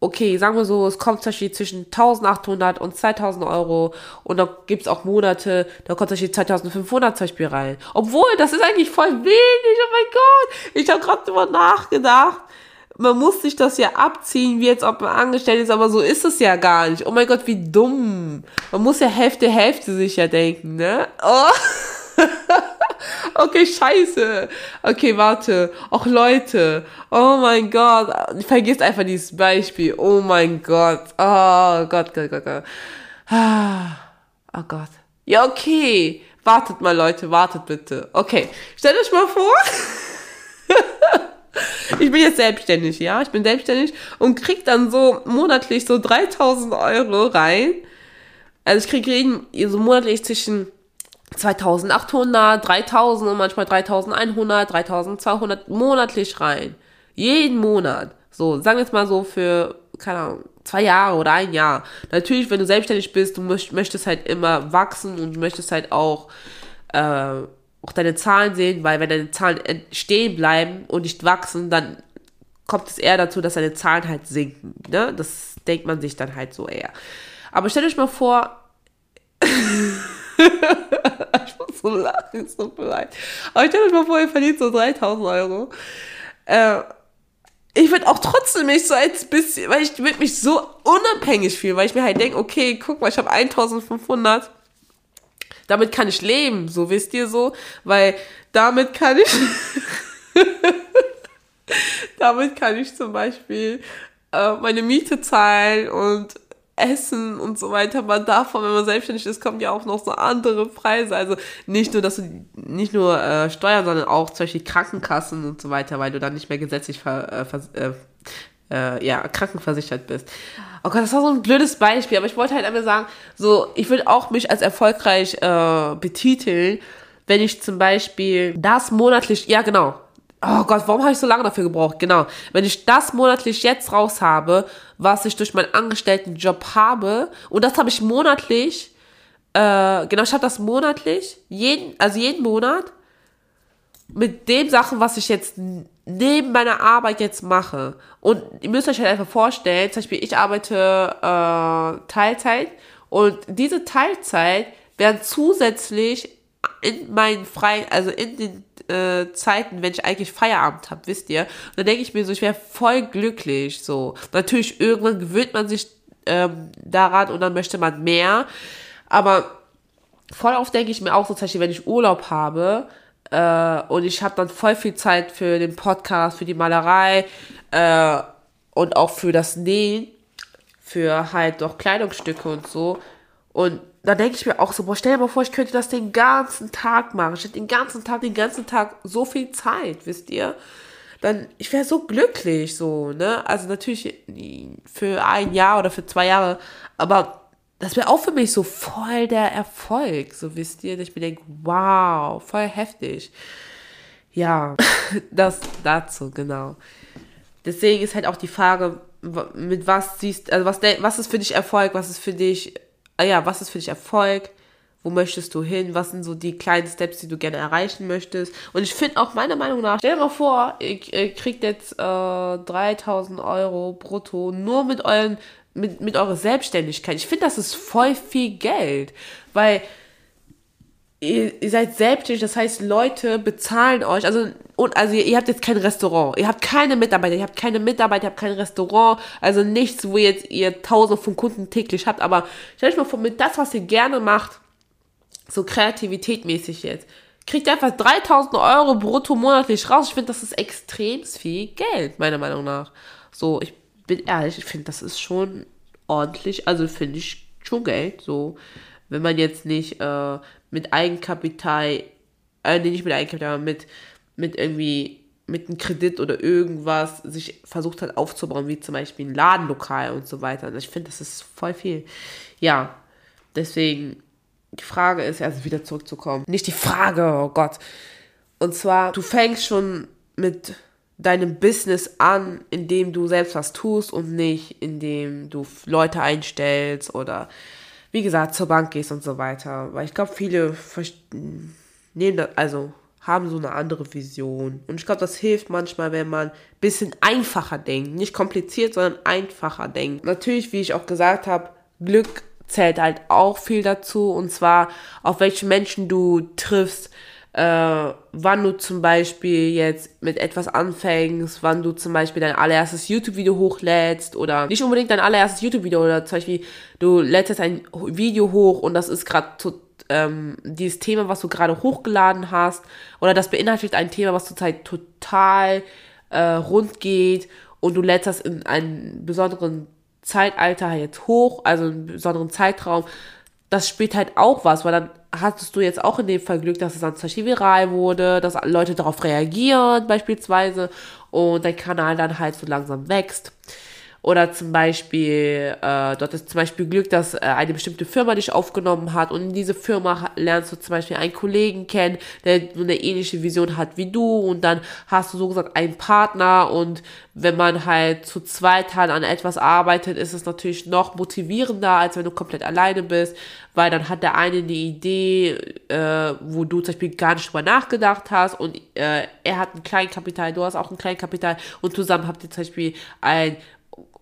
okay, sagen wir so, es kommt zum Beispiel zwischen 1800 und 2000 Euro und da gibt es auch Monate, da kommt zum Beispiel 2500 zum Beispiel rein. Obwohl, das ist eigentlich voll wenig, oh mein Gott. Ich habe gerade drüber nachgedacht man muss sich das ja abziehen, wie jetzt ob man angestellt ist, aber so ist es ja gar nicht. Oh mein Gott, wie dumm. Man muss ja Hälfte, Hälfte sich ja denken, ne? Oh. okay, scheiße. Okay, warte. Och Leute. Oh mein Gott. Vergiss einfach dieses Beispiel. Oh mein Gott. Oh Gott, Gott, Gott, Gott. Oh Gott. Ja, okay. Wartet mal, Leute. Wartet bitte. Okay. Stellt euch mal vor. ich bin jetzt selbstständig, ja, ich bin selbstständig und krieg dann so monatlich so 3000 Euro rein. Also ich kriege jeden, so monatlich zwischen 2800, 3000 und manchmal 3100, 3200 monatlich rein. Jeden Monat. So, sagen wir jetzt mal so für, keine Ahnung, zwei Jahre oder ein Jahr. Natürlich, wenn du selbstständig bist, du möchtest halt immer wachsen und möchtest halt auch äh, auch deine Zahlen sehen, weil wenn deine Zahlen stehen bleiben und nicht wachsen, dann kommt es eher dazu, dass deine Zahlen halt sinken. Ne? Das denkt man sich dann halt so eher. Aber stellt euch mal vor, ich muss so lachen, ist so leid. Aber stellt euch mal vor, ihr verdient so 3000 Euro. Äh, ich würde auch trotzdem mich so als bisschen, weil ich würde mich so unabhängig fühlen, weil ich mir halt denke, okay, guck mal, ich habe 1500 damit kann ich leben, so wisst ihr so, weil damit kann ich, damit kann ich zum Beispiel äh, meine Miete zahlen und Essen und so weiter. Man davon, wenn man selbstständig ist, kommen ja auch noch so andere Preise. Also nicht nur, dass du nicht nur äh, Steuern, sondern auch zum Beispiel Krankenkassen und so weiter, weil du dann nicht mehr gesetzlich ver, äh, ver, äh, äh, ja, krankenversichert bist. Oh Gott, das war so ein blödes Beispiel, aber ich wollte halt einfach sagen, so, ich würde auch mich als erfolgreich äh, betiteln, wenn ich zum Beispiel das monatlich, ja genau, oh Gott, warum habe ich so lange dafür gebraucht? Genau, wenn ich das monatlich jetzt raus habe, was ich durch meinen Angestelltenjob habe, und das habe ich monatlich, äh, genau, ich habe das monatlich, jeden, also jeden Monat mit dem Sachen, was ich jetzt neben meiner Arbeit jetzt mache. Und ihr müsst euch halt einfach vorstellen, zum Beispiel, ich arbeite äh, Teilzeit und diese Teilzeit werden zusätzlich in meinen freien, also in den äh, Zeiten, wenn ich eigentlich Feierabend habe, wisst ihr, und dann denke ich mir so, ich wäre voll glücklich, so. Natürlich, irgendwann gewöhnt man sich ähm, daran und dann möchte man mehr, aber voll oft denke ich mir auch so, zum Beispiel, wenn ich Urlaub habe, äh, und ich habe dann voll viel Zeit für den Podcast, für die Malerei äh, und auch für das Nähen, für halt doch Kleidungsstücke und so. Und da denke ich mir auch so, boah, stell dir mal vor, ich könnte das den ganzen Tag machen. Ich hätte den ganzen Tag, den ganzen Tag so viel Zeit, wisst ihr? Dann, ich wäre so glücklich, so, ne? Also natürlich für ein Jahr oder für zwei Jahre, aber das wäre auch für mich so voll der Erfolg, so wisst ihr, dass ich mir denke, wow, voll heftig. Ja, das dazu, genau. Deswegen ist halt auch die Frage, mit was siehst, also was, was ist für dich Erfolg, was ist für dich, ah ja, was ist für dich Erfolg, wo möchtest du hin, was sind so die kleinen Steps, die du gerne erreichen möchtest. Und ich finde auch meiner Meinung nach, stell dir mal vor, ihr, kriegt jetzt äh, 3000 Euro brutto nur mit euren mit, mit eurer Selbstständigkeit. Ich finde, das ist voll viel Geld, weil ihr, ihr seid selbstständig, das heißt, Leute bezahlen euch, also, und, also ihr, ihr, habt jetzt kein Restaurant, ihr habt keine Mitarbeiter, ihr habt keine Mitarbeiter, ihr habt kein Restaurant, also nichts, wo jetzt ihr tausende von Kunden täglich habt, aber stellt euch mal vor, mit das, was ihr gerne macht, so kreativitätmäßig jetzt, kriegt ihr einfach 3000 Euro brutto monatlich raus. Ich finde, das ist extrem viel Geld, meiner Meinung nach. So, ich bin ehrlich, ich finde, das ist schon ordentlich, also finde ich schon Geld, so. Wenn man jetzt nicht äh, mit Eigenkapital, äh, nee, nicht mit Eigenkapital, aber mit, mit irgendwie, mit einem Kredit oder irgendwas sich versucht hat aufzubauen, wie zum Beispiel ein Ladenlokal und so weiter. Also ich finde, das ist voll viel. Ja, deswegen, die Frage ist, also wieder zurückzukommen. Nicht die Frage, oh Gott. Und zwar, du fängst schon mit deinem Business an, indem du selbst was tust und nicht indem du Leute einstellst oder wie gesagt zur Bank gehst und so weiter. Weil ich glaube, viele nehmen das, also haben so eine andere Vision. Und ich glaube, das hilft manchmal, wenn man ein bisschen einfacher denkt. Nicht kompliziert, sondern einfacher denkt. Natürlich, wie ich auch gesagt habe, Glück zählt halt auch viel dazu. Und zwar, auf welche Menschen du triffst, äh, wann du zum Beispiel jetzt mit etwas anfängst, wann du zum Beispiel dein allererstes YouTube-Video hochlädst oder nicht unbedingt dein allererstes YouTube-Video oder zum Beispiel du lädst jetzt ein Video hoch und das ist gerade ähm, dieses Thema, was du gerade hochgeladen hast oder das beinhaltet ein Thema, was zurzeit total äh, rund geht und du lädst das in einem besonderen Zeitalter jetzt hoch, also einen besonderen Zeitraum, das spielt halt auch was, weil dann hattest du jetzt auch in dem Fall Glück, dass es dann zum Beispiel viral wurde, dass Leute darauf reagieren beispielsweise und dein Kanal dann halt so langsam wächst. Oder zum Beispiel, äh, dort ist zum Beispiel Glück, dass äh, eine bestimmte Firma dich aufgenommen hat und in diese Firma lernst du zum Beispiel einen Kollegen kennen, der eine ähnliche Vision hat wie du und dann hast du so gesagt einen Partner und wenn man halt zu zweit halt an etwas arbeitet, ist es natürlich noch motivierender, als wenn du komplett alleine bist, weil dann hat der eine eine Idee, äh, wo du zum Beispiel gar nicht drüber nachgedacht hast und äh, er hat ein Kleinkapital, du hast auch ein Kleinkapital und zusammen habt ihr zum Beispiel ein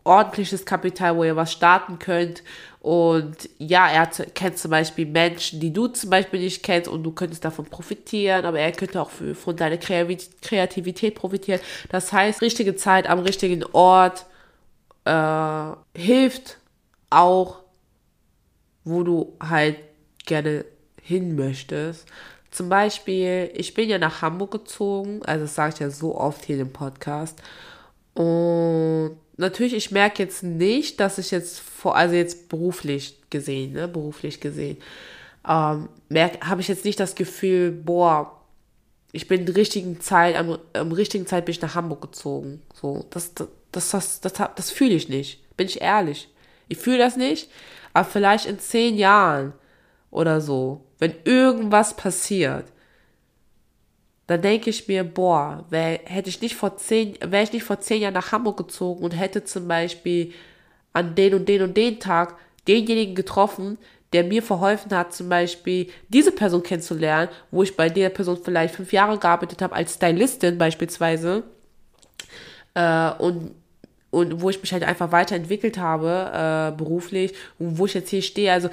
ordentliches Kapital, wo ihr was starten könnt. Und ja, er hat, kennt zum Beispiel Menschen, die du zum Beispiel nicht kennst und du könntest davon profitieren, aber er könnte auch für, von deiner Kreativität profitieren. Das heißt, richtige Zeit am richtigen Ort äh, hilft auch, wo du halt gerne hin möchtest. Zum Beispiel, ich bin ja nach Hamburg gezogen, also das sage ich ja so oft hier im Podcast. Und natürlich, ich merke jetzt nicht, dass ich jetzt vor, also jetzt beruflich gesehen, ne, beruflich gesehen, ähm, habe ich jetzt nicht das Gefühl, boah, ich bin in der richtigen Zeit, am, am richtigen Zeit bin ich nach Hamburg gezogen. So, das, das, das, das, das, das fühle ich nicht. Bin ich ehrlich. Ich fühle das nicht, aber vielleicht in zehn Jahren oder so, wenn irgendwas passiert, dann denke ich mir, boah, wär, hätte ich nicht vor zehn, wäre ich nicht vor zehn Jahren nach Hamburg gezogen und hätte zum Beispiel an den und den und den Tag denjenigen getroffen, der mir verholfen hat, zum Beispiel diese Person kennenzulernen, wo ich bei der Person vielleicht fünf Jahre gearbeitet habe, als Stylistin beispielsweise. Äh, und und wo ich mich halt einfach weiterentwickelt habe, äh, beruflich, und wo ich jetzt hier stehe, also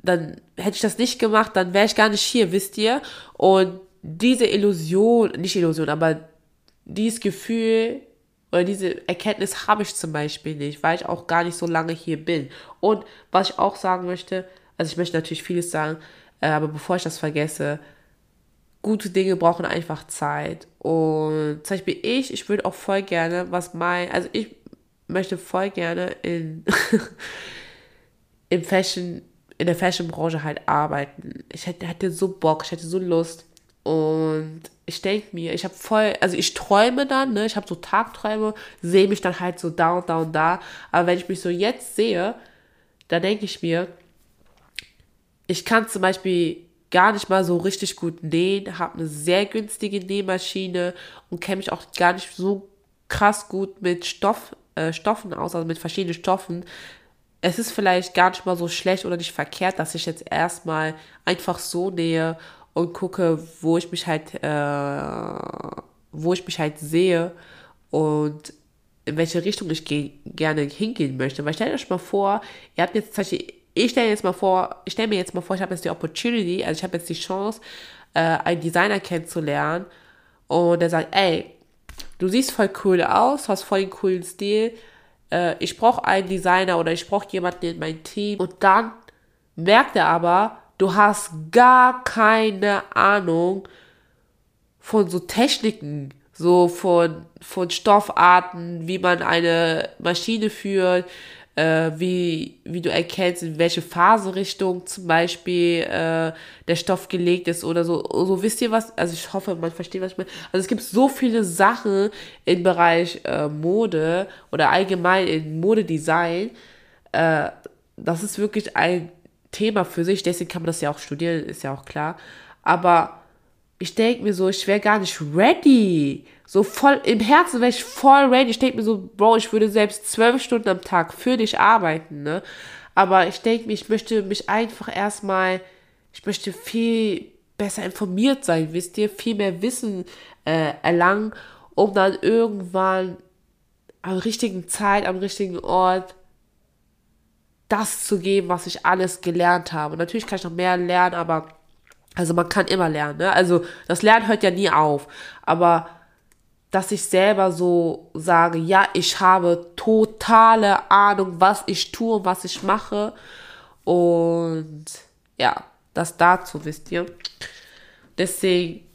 dann hätte ich das nicht gemacht, dann wäre ich gar nicht hier, wisst ihr? Und diese Illusion, nicht Illusion, aber dieses Gefühl oder diese Erkenntnis habe ich zum Beispiel nicht, weil ich auch gar nicht so lange hier bin. Und was ich auch sagen möchte, also ich möchte natürlich vieles sagen, äh, aber bevor ich das vergesse, gute Dinge brauchen einfach Zeit. Und zum Beispiel ich, ich würde auch voll gerne, was mein, also ich möchte voll gerne in, im Fashion, in der Fashion-Branche halt arbeiten. Ich hätte, hätte so Bock, ich hätte so Lust. Und ich denke mir, ich habe voll, also ich träume dann, ne, ich habe so Tagträume, sehe mich dann halt so da und da und da. Aber wenn ich mich so jetzt sehe, dann denke ich mir, ich kann zum Beispiel gar nicht mal so richtig gut nähen, habe eine sehr günstige Nähmaschine und kenne mich auch gar nicht so krass gut mit Stoff, äh, Stoffen aus, also mit verschiedenen Stoffen. Es ist vielleicht gar nicht mal so schlecht oder nicht verkehrt, dass ich jetzt erstmal einfach so nähe und gucke, wo ich mich halt, äh, wo ich mich halt sehe und in welche Richtung ich gerne hingehen möchte. Weil stellt euch mal vor, ihr habt jetzt zum Beispiel, ich stelle jetzt mal vor, ich stelle mir jetzt mal vor, ich habe jetzt die Opportunity, also ich habe jetzt die Chance, äh, einen Designer kennenzulernen und der sagt, ey, du siehst voll cool aus, hast voll den coolen Stil, äh, ich brauche einen Designer oder ich brauche jemanden in mein Team und dann merkt er aber, du hast gar keine Ahnung von so Techniken, so von, von Stoffarten, wie man eine Maschine führt, äh, wie, wie du erkennst, in welche Faserrichtung zum Beispiel äh, der Stoff gelegt ist oder so. So wisst ihr was? Also ich hoffe, man versteht, was ich meine. Also es gibt so viele Sachen im Bereich äh, Mode oder allgemein in Modedesign. Äh, das ist wirklich ein Thema für sich, deswegen kann man das ja auch studieren, ist ja auch klar. Aber ich denke mir so, ich wäre gar nicht ready. So voll, im Herzen wäre ich voll ready. Ich denke mir so, Bro, ich würde selbst zwölf Stunden am Tag für dich arbeiten, ne? Aber ich denke mir, ich möchte mich einfach erstmal, ich möchte viel besser informiert sein, wisst ihr, viel mehr Wissen äh, erlangen, um dann irgendwann am richtigen Zeit, am richtigen Ort das zu geben, was ich alles gelernt habe. Natürlich kann ich noch mehr lernen, aber also man kann immer lernen. Ne? Also das Lernen hört ja nie auf. Aber dass ich selber so sage, ja, ich habe totale Ahnung, was ich tue, was ich mache. Und ja, das dazu, wisst ihr. Deswegen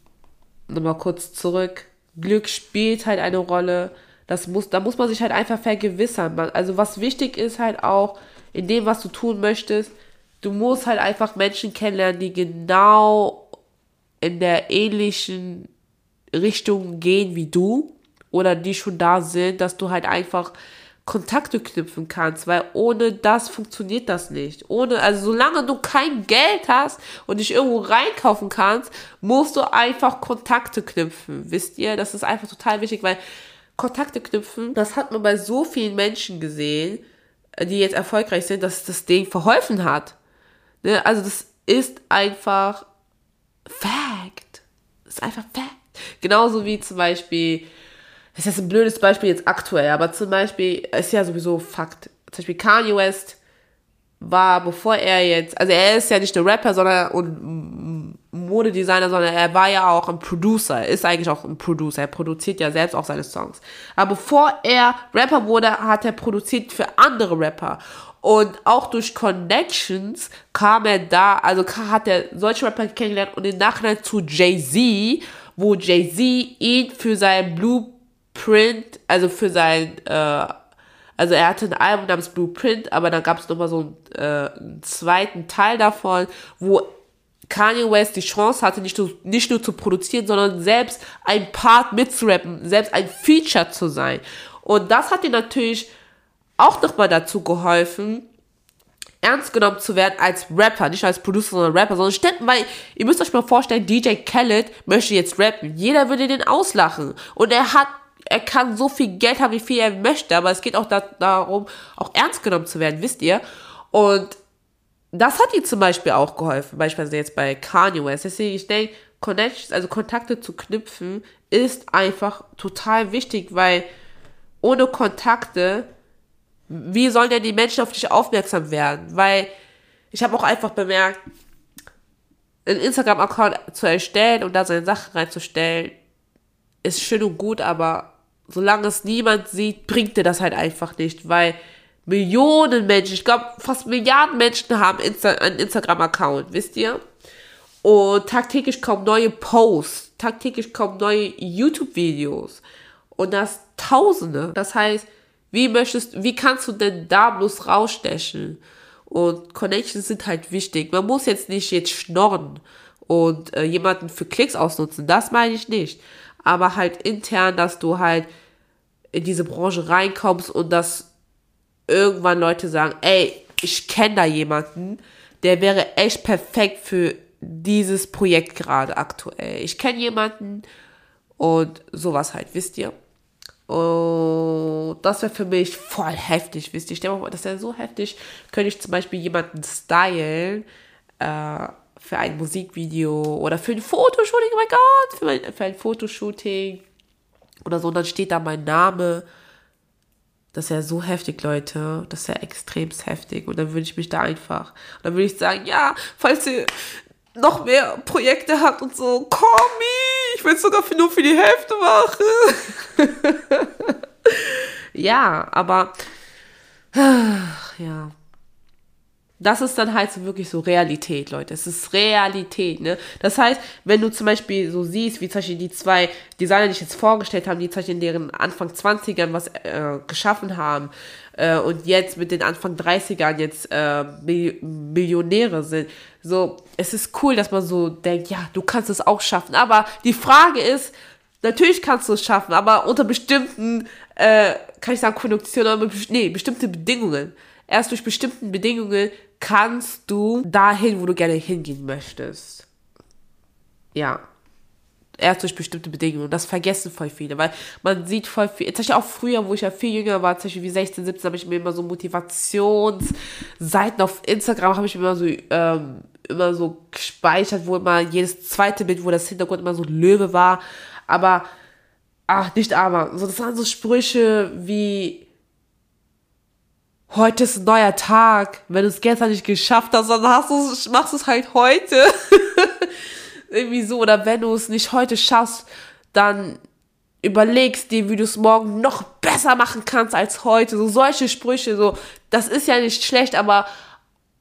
nochmal kurz zurück. Glück spielt halt eine Rolle. Das muss, da muss man sich halt einfach vergewissern. Also was wichtig ist halt auch, in dem, was du tun möchtest. Du musst halt einfach Menschen kennenlernen, die genau in der ähnlichen Richtung gehen wie du oder die schon da sind, dass du halt einfach Kontakte knüpfen kannst, weil ohne das funktioniert das nicht. Ohne, also solange du kein Geld hast und dich irgendwo reinkaufen kannst, musst du einfach Kontakte knüpfen. Wisst ihr? Das ist einfach total wichtig, weil Kontakte knüpfen, das hat man bei so vielen Menschen gesehen, die jetzt erfolgreich sind, dass das Ding verholfen hat. Ne? Also das ist einfach Fact. Das ist einfach Fact. Genauso wie zum Beispiel, das ist jetzt ein blödes Beispiel jetzt aktuell, aber zum Beispiel ist ja sowieso Fakt. Zum Beispiel Kanye West war, bevor er jetzt, also er ist ja nicht der Rapper, sondern und Modedesigner, sondern er war ja auch ein Producer, er ist eigentlich auch ein Producer, er produziert ja selbst auch seine Songs. Aber bevor er Rapper wurde, hat er produziert für andere Rapper. Und auch durch Connections kam er da, also hat er solche Rapper kennengelernt und im Nachhinein zu Jay-Z, wo Jay-Z ihn für sein Blueprint, also für sein äh, also er hatte ein Album namens Blueprint, aber dann gab es nochmal so einen, äh, einen zweiten Teil davon, wo Kanye West die Chance hatte, nicht nur, nicht nur zu produzieren, sondern selbst ein Part mitzurappen, selbst ein Feature zu sein. Und das hat ihm natürlich auch nochmal dazu geholfen, ernst genommen zu werden als Rapper, nicht als Producer, sondern Rapper, sondern ständen, weil ihr müsst euch mal vorstellen, DJ Khaled möchte jetzt rappen. Jeder würde den auslachen. Und er hat er kann so viel Geld haben, wie viel er möchte, aber es geht auch da, darum, auch ernst genommen zu werden, wisst ihr? Und das hat ihm zum Beispiel auch geholfen, beispielsweise jetzt bei Kanye West. Deswegen, ich denke, Connections, also Kontakte zu knüpfen, ist einfach total wichtig, weil ohne Kontakte, wie sollen denn die Menschen auf dich aufmerksam werden? Weil ich habe auch einfach bemerkt, einen Instagram-Account zu erstellen und da seine Sachen reinzustellen, ist schön und gut, aber solange es niemand sieht, bringt dir das halt einfach nicht, weil Millionen Menschen, ich glaube fast Milliarden Menschen haben Insta einen Instagram-Account, wisst ihr? Und tagtäglich kommen neue Posts, tagtäglich kommen neue YouTube-Videos und das Tausende. Das heißt, wie möchtest, wie kannst du denn da bloß rausstechen? Und Connections sind halt wichtig. Man muss jetzt nicht jetzt schnorren und äh, jemanden für Klicks ausnutzen. Das meine ich nicht. Aber halt intern, dass du halt in diese Branche reinkommst und dass irgendwann Leute sagen, ey, ich kenne da jemanden, der wäre echt perfekt für dieses Projekt gerade aktuell. Ich kenne jemanden und sowas halt, wisst ihr? Und das wäre für mich voll heftig, wisst ihr? Ich denke mal, das wäre so heftig, könnte ich zum Beispiel jemanden stylen äh, für ein Musikvideo oder für ein Fotoshooting, oh mein Gott, für, mein, für ein Fotoshooting oder so. Und dann steht da mein Name. Das ist ja so heftig, Leute. Das ist ja extremst heftig. Und dann würde ich mich da einfach. Und dann würde ich sagen, ja, falls ihr noch mehr Projekte habt und so, me, ich will es sogar für, nur für die Hälfte machen. ja, aber ja. Das ist dann halt so wirklich so Realität, Leute. Es ist Realität, ne? Das heißt, wenn du zum Beispiel so siehst, wie zum Beispiel die zwei Designer, die ich jetzt vorgestellt habe, die zum Beispiel in deren Anfang 20ern was äh, geschaffen haben äh, und jetzt mit den Anfang 30ern jetzt äh, Millionäre sind. So, es ist cool, dass man so denkt, ja, du kannst es auch schaffen. Aber die Frage ist, natürlich kannst du es schaffen, aber unter bestimmten, äh, kann ich sagen, Konjunktionen, nee, bestimmte Bedingungen. Erst durch bestimmten Bedingungen kannst du dahin, wo du gerne hingehen möchtest. Ja erst durch bestimmte Bedingungen. Das vergessen voll viele, weil man sieht voll viel, zum Beispiel auch früher, wo ich ja viel jünger war, zum Beispiel wie 16, 17, habe ich mir immer so Motivationsseiten auf Instagram, habe ich mir immer so, ähm, immer so gespeichert, wo immer jedes zweite Bild, wo das Hintergrund immer so Löwe war. Aber, ach, nicht aber. So, das waren so Sprüche wie, heute ist ein neuer Tag. Wenn du es gestern nicht geschafft hast, dann hast machst du es halt heute. irgendwie so, oder wenn du es nicht heute schaffst, dann überlegst dir, wie du es morgen noch besser machen kannst als heute. So solche Sprüche, so, das ist ja nicht schlecht, aber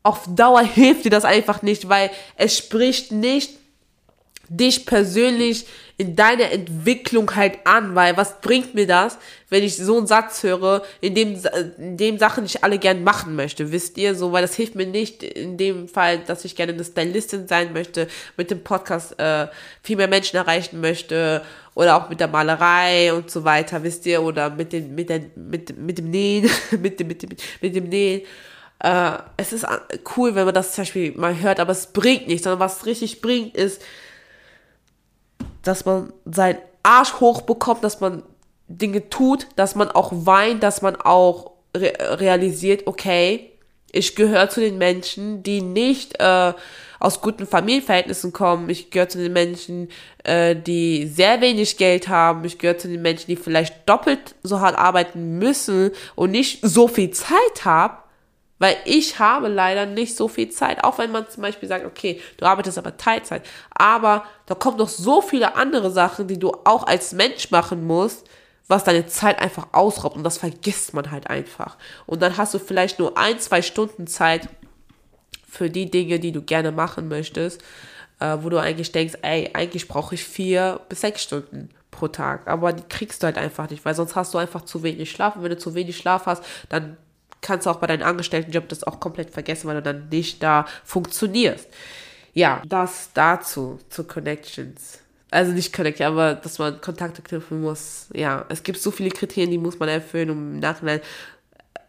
auf Dauer hilft dir das einfach nicht, weil es spricht nicht dich persönlich in deiner Entwicklung halt an, weil was bringt mir das, wenn ich so einen Satz höre, in dem, in dem Sachen ich alle gern machen möchte, wisst ihr, so, weil das hilft mir nicht in dem Fall, dass ich gerne eine Stylistin sein möchte, mit dem Podcast äh, viel mehr Menschen erreichen möchte oder auch mit der Malerei und so weiter, wisst ihr, oder mit dem, mit der, mit, mit dem Nähen, mit dem, mit dem, mit dem Nähen. Äh, es ist cool, wenn man das zum Beispiel mal hört, aber es bringt nichts, sondern was richtig bringt, ist, dass man seinen Arsch hochbekommt, dass man Dinge tut, dass man auch weint, dass man auch re realisiert, okay, ich gehöre zu den Menschen, die nicht äh, aus guten Familienverhältnissen kommen. Ich gehöre zu den Menschen, äh, die sehr wenig Geld haben. Ich gehöre zu den Menschen, die vielleicht doppelt so hart arbeiten müssen und nicht so viel Zeit haben. Weil ich habe leider nicht so viel Zeit. Auch wenn man zum Beispiel sagt, okay, du arbeitest aber Teilzeit. Aber da kommen noch so viele andere Sachen, die du auch als Mensch machen musst, was deine Zeit einfach ausraubt. Und das vergisst man halt einfach. Und dann hast du vielleicht nur ein, zwei Stunden Zeit für die Dinge, die du gerne machen möchtest, äh, wo du eigentlich denkst, ey, eigentlich brauche ich vier bis sechs Stunden pro Tag. Aber die kriegst du halt einfach nicht, weil sonst hast du einfach zu wenig Schlaf. Und wenn du zu wenig Schlaf hast, dann kannst du auch bei deinem Angestelltenjob das auch komplett vergessen, weil du dann nicht da funktionierst. Ja, das dazu, zu Connections. Also nicht Connect, aber dass man Kontakte knüpfen muss. Ja, es gibt so viele Kriterien, die muss man erfüllen, um im Nachhinein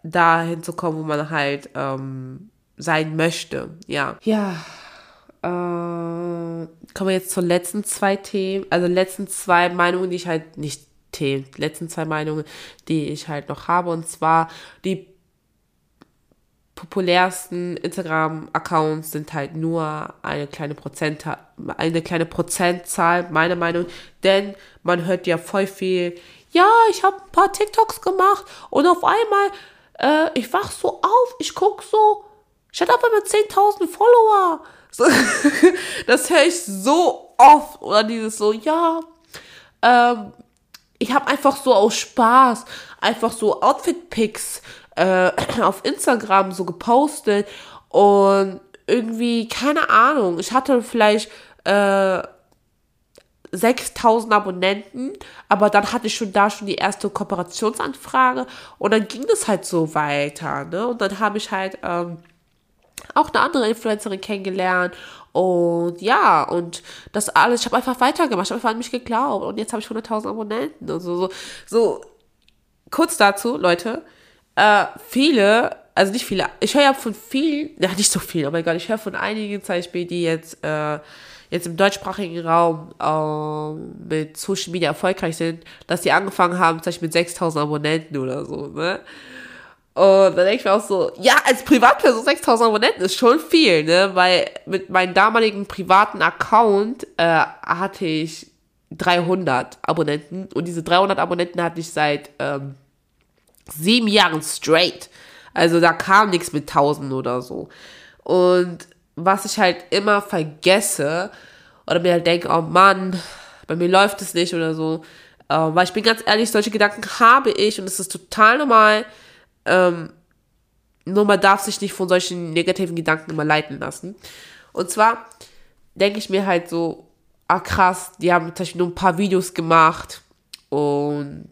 dahin zu kommen, wo man halt ähm, sein möchte. Ja. Ja. Äh, kommen wir jetzt zu letzten zwei Themen, also letzten zwei Meinungen, die ich halt nicht Themen, letzten zwei Meinungen, die ich halt noch habe, und zwar die populärsten Instagram-Accounts sind halt nur eine kleine Prozent, eine kleine Prozentzahl, meiner Meinung, denn man hört ja voll viel, ja, ich habe ein paar TikToks gemacht und auf einmal, äh, ich wach so auf, ich guck so, ich hatte auf einmal 10.000 Follower. So, das höre ich so oft. Oder dieses so, ja, ähm, ich habe einfach so aus Spaß einfach so Outfit-Pics äh, auf Instagram so gepostet und irgendwie, keine Ahnung, ich hatte vielleicht äh, 6000 Abonnenten, aber dann hatte ich schon da schon die erste Kooperationsanfrage und dann ging das halt so weiter, ne? Und dann habe ich halt ähm, auch eine andere Influencerin kennengelernt und ja, und das alles, ich habe einfach weitergemacht, ich habe einfach an mich geglaubt und jetzt habe ich 100.000 Abonnenten und so, so, so, kurz dazu, Leute, äh, viele, also nicht viele, ich höre ja von vielen, ja nicht so viel, oh mein Gott, ich höre von einigen zum Beispiel, die jetzt, äh, jetzt im deutschsprachigen Raum äh, mit Social Media erfolgreich sind, dass die angefangen haben, zum Beispiel mit 6000 Abonnenten oder so, ne? Und dann denke ich mir auch so, ja, als Privatperson 6000 Abonnenten ist schon viel, ne? Weil mit meinem damaligen privaten Account äh, hatte ich 300 Abonnenten und diese 300 Abonnenten hatte ich seit ähm, sieben Jahren straight. Also da kam nichts mit 1000 oder so. Und was ich halt immer vergesse oder mir halt denke, oh Mann, bei mir läuft es nicht oder so. Äh, weil ich bin ganz ehrlich, solche Gedanken habe ich und es ist total normal ähm, nur man darf sich nicht von solchen negativen Gedanken immer leiten lassen. Und zwar denke ich mir halt so, ah krass, die haben zum Beispiel nur ein paar Videos gemacht und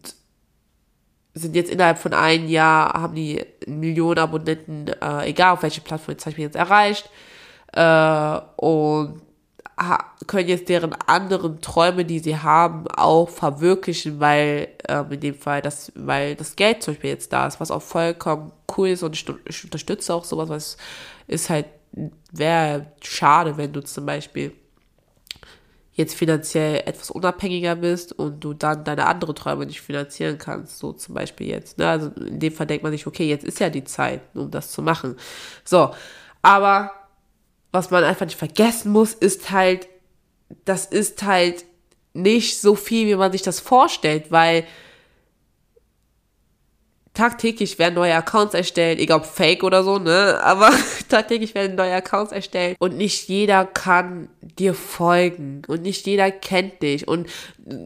sind jetzt innerhalb von einem Jahr, haben die Millionen Abonnenten, äh, egal auf welche Plattform jetzt, jetzt erreicht. Äh, und können jetzt deren anderen Träume, die sie haben, auch verwirklichen, weil ähm, in dem Fall das, weil das Geld zum Beispiel jetzt da ist, was auch vollkommen cool ist und ich, ich unterstütze auch sowas, was ist halt, wäre schade, wenn du zum Beispiel jetzt finanziell etwas unabhängiger bist und du dann deine anderen Träume nicht finanzieren kannst, so zum Beispiel jetzt. Ne? Also in dem Fall denkt man sich, okay, jetzt ist ja die Zeit, um das zu machen. So, aber was man einfach nicht vergessen muss, ist halt, das ist halt nicht so viel, wie man sich das vorstellt, weil tagtäglich werden neue Accounts erstellt, egal ob fake oder so, ne, aber tagtäglich werden neue Accounts erstellt und nicht jeder kann dir folgen und nicht jeder kennt dich. Und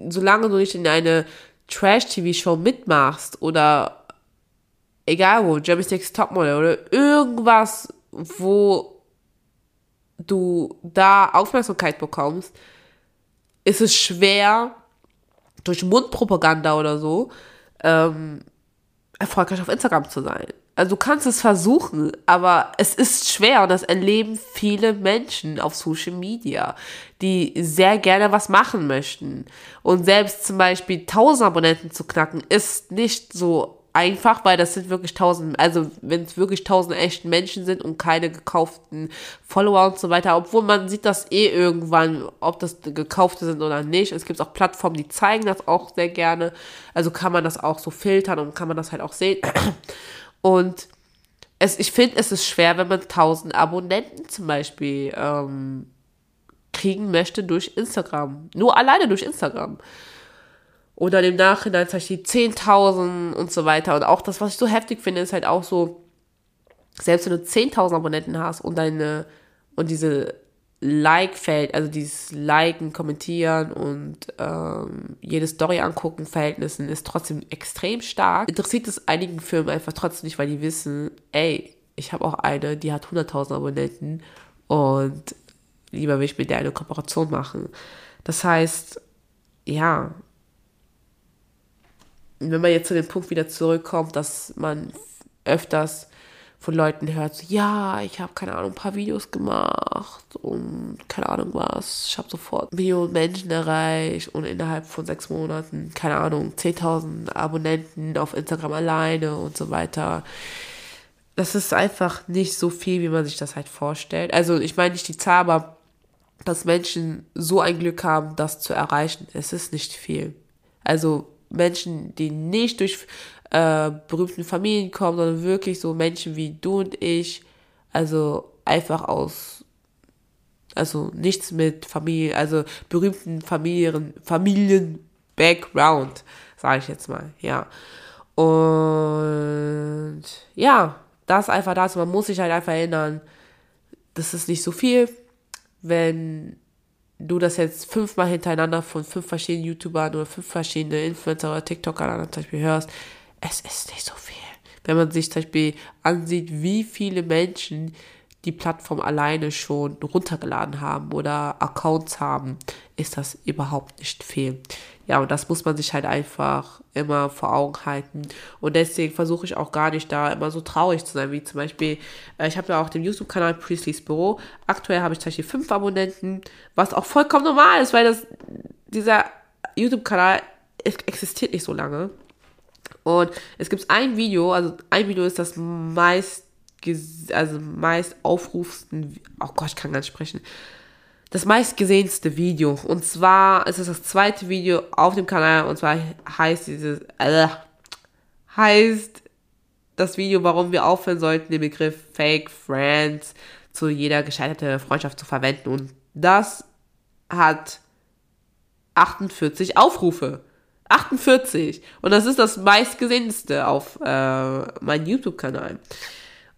solange du nicht in eine Trash-TV-Show mitmachst oder egal wo, Jeremy's Next Topmodel oder irgendwas, wo du da Aufmerksamkeit bekommst, ist es schwer, durch Mundpropaganda oder so, ähm, erfolgreich auf Instagram zu sein. Also du kannst es versuchen, aber es ist schwer und das erleben viele Menschen auf Social Media, die sehr gerne was machen möchten. Und selbst zum Beispiel 1000 Abonnenten zu knacken, ist nicht so einfach, weil das sind wirklich tausend, also wenn es wirklich tausend echten Menschen sind und keine gekauften Follower und so weiter, obwohl man sieht das eh irgendwann, ob das gekaufte sind oder nicht. Es gibt auch Plattformen, die zeigen das auch sehr gerne. Also kann man das auch so filtern und kann man das halt auch sehen. Und es, ich finde, es ist schwer, wenn man tausend Abonnenten zum Beispiel ähm, kriegen möchte durch Instagram. Nur alleine durch Instagram. Oder im Nachhinein zum Beispiel 10.000 und so weiter. Und auch das, was ich so heftig finde, ist halt auch so, selbst wenn du 10.000 Abonnenten hast und deine, und diese Like-Feld, also dieses Liken, Kommentieren und ähm, jede Story angucken, Verhältnissen ist trotzdem extrem stark. Interessiert es einigen Firmen einfach trotzdem nicht, weil die wissen, ey, ich habe auch eine, die hat 100.000 Abonnenten und lieber will ich mit der eine Kooperation machen. Das heißt, ja, wenn man jetzt zu dem Punkt wieder zurückkommt, dass man öfters von Leuten hört, so, ja, ich habe keine Ahnung, ein paar Videos gemacht und keine Ahnung was, ich habe sofort Millionen Menschen erreicht und innerhalb von sechs Monaten, keine Ahnung, 10.000 Abonnenten auf Instagram alleine und so weiter. Das ist einfach nicht so viel, wie man sich das halt vorstellt. Also ich meine nicht die Zahl, aber dass Menschen so ein Glück haben, das zu erreichen, es ist nicht viel. Also Menschen, die nicht durch äh, berühmten Familien kommen, sondern wirklich so Menschen wie du und ich, also einfach aus, also nichts mit Familie, also berühmten Familien, Familien-Background, sage ich jetzt mal, ja. Und ja, das einfach dazu, man muss sich halt einfach erinnern, das ist nicht so viel, wenn du das jetzt fünfmal hintereinander von fünf verschiedenen YouTubern oder fünf verschiedenen Influencer oder TikTokern zum Beispiel hörst, es ist nicht so viel. Wenn man sich zum Beispiel ansieht, wie viele Menschen die Plattform alleine schon runtergeladen haben oder Accounts haben, ist das überhaupt nicht viel. Ja, und das muss man sich halt einfach immer vor Augen halten. Und deswegen versuche ich auch gar nicht da immer so traurig zu sein, wie zum Beispiel, äh, ich habe ja auch den YouTube-Kanal Priestley's Büro. Aktuell habe ich Beispiel fünf Abonnenten, was auch vollkommen normal ist, weil das, dieser YouTube-Kanal existiert nicht so lange. Und es gibt ein Video, also ein Video ist das meist, also meist aufrufsten, oh Gott, ich kann gar nicht sprechen, das meistgesehenste Video. Und zwar ist es das zweite Video auf dem Kanal und zwar heißt dieses, äh, heißt das Video, warum wir aufhören sollten, den Begriff Fake Friends zu jeder gescheiterten Freundschaft zu verwenden. Und das hat 48 Aufrufe. 48. Und das ist das meistgesehenste auf äh, meinem YouTube-Kanal.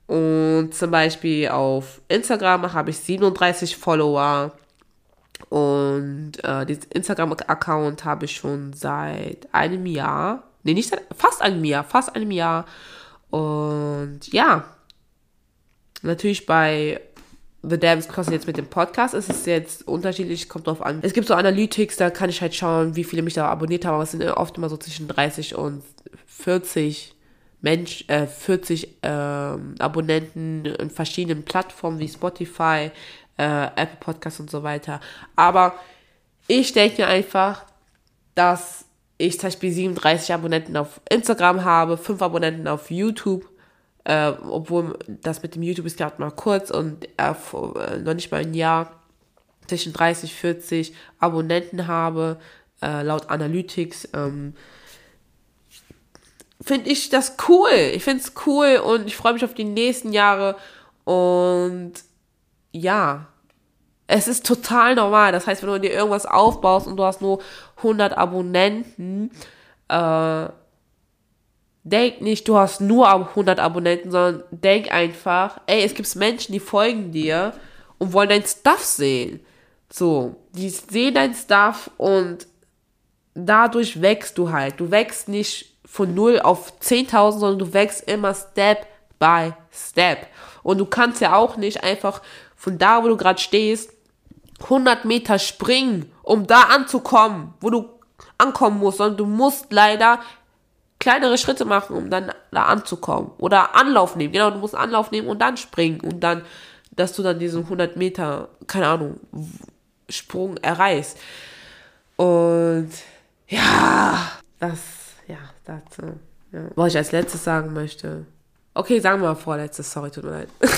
Und zum Beispiel auf Instagram habe ich 37 Follower. Und äh, diesen Instagram-Account habe ich schon seit einem Jahr. Nee, nicht seit fast einem Jahr, fast einem Jahr. Und ja, natürlich bei The Dams Crossing jetzt mit dem Podcast ist es jetzt unterschiedlich, kommt drauf an. Es gibt so Analytics, da kann ich halt schauen, wie viele mich da abonniert haben, aber es sind oft immer so zwischen 30 und 40 Mensch, äh, 40 äh, Abonnenten in verschiedenen Plattformen wie Spotify, äh, Apple Podcasts und so weiter. Aber ich denke einfach, dass ich zum Beispiel 37 Abonnenten auf Instagram habe, 5 Abonnenten auf YouTube, äh, obwohl das mit dem YouTube ist gerade mal kurz und äh, noch nicht mal ein Jahr zwischen 30, 40 Abonnenten habe, äh, laut Analytics. Ähm, finde ich das cool. Ich finde es cool und ich freue mich auf die nächsten Jahre. Und ja, es ist total normal. Das heißt, wenn du dir irgendwas aufbaust und du hast nur 100 Abonnenten, äh, denk nicht, du hast nur 100 Abonnenten, sondern denk einfach, ey, es gibt Menschen, die folgen dir und wollen dein Stuff sehen. So, die sehen dein Stuff und dadurch wächst du halt. Du wächst nicht von 0 auf 10.000, sondern du wächst immer Step by Step. Und du kannst ja auch nicht einfach von da, wo du gerade stehst, 100 Meter springen, um da anzukommen, wo du ankommen musst, sondern du musst leider kleinere Schritte machen, um dann da anzukommen. Oder Anlauf nehmen. Genau, du musst Anlauf nehmen und dann springen. Und dann, dass du dann diesen 100 Meter, keine Ahnung, Sprung erreichst. Und ja, das, dazu. Ja. Was ich als letztes sagen möchte. Okay, sagen wir mal vorletztes, sorry, tut mir leid.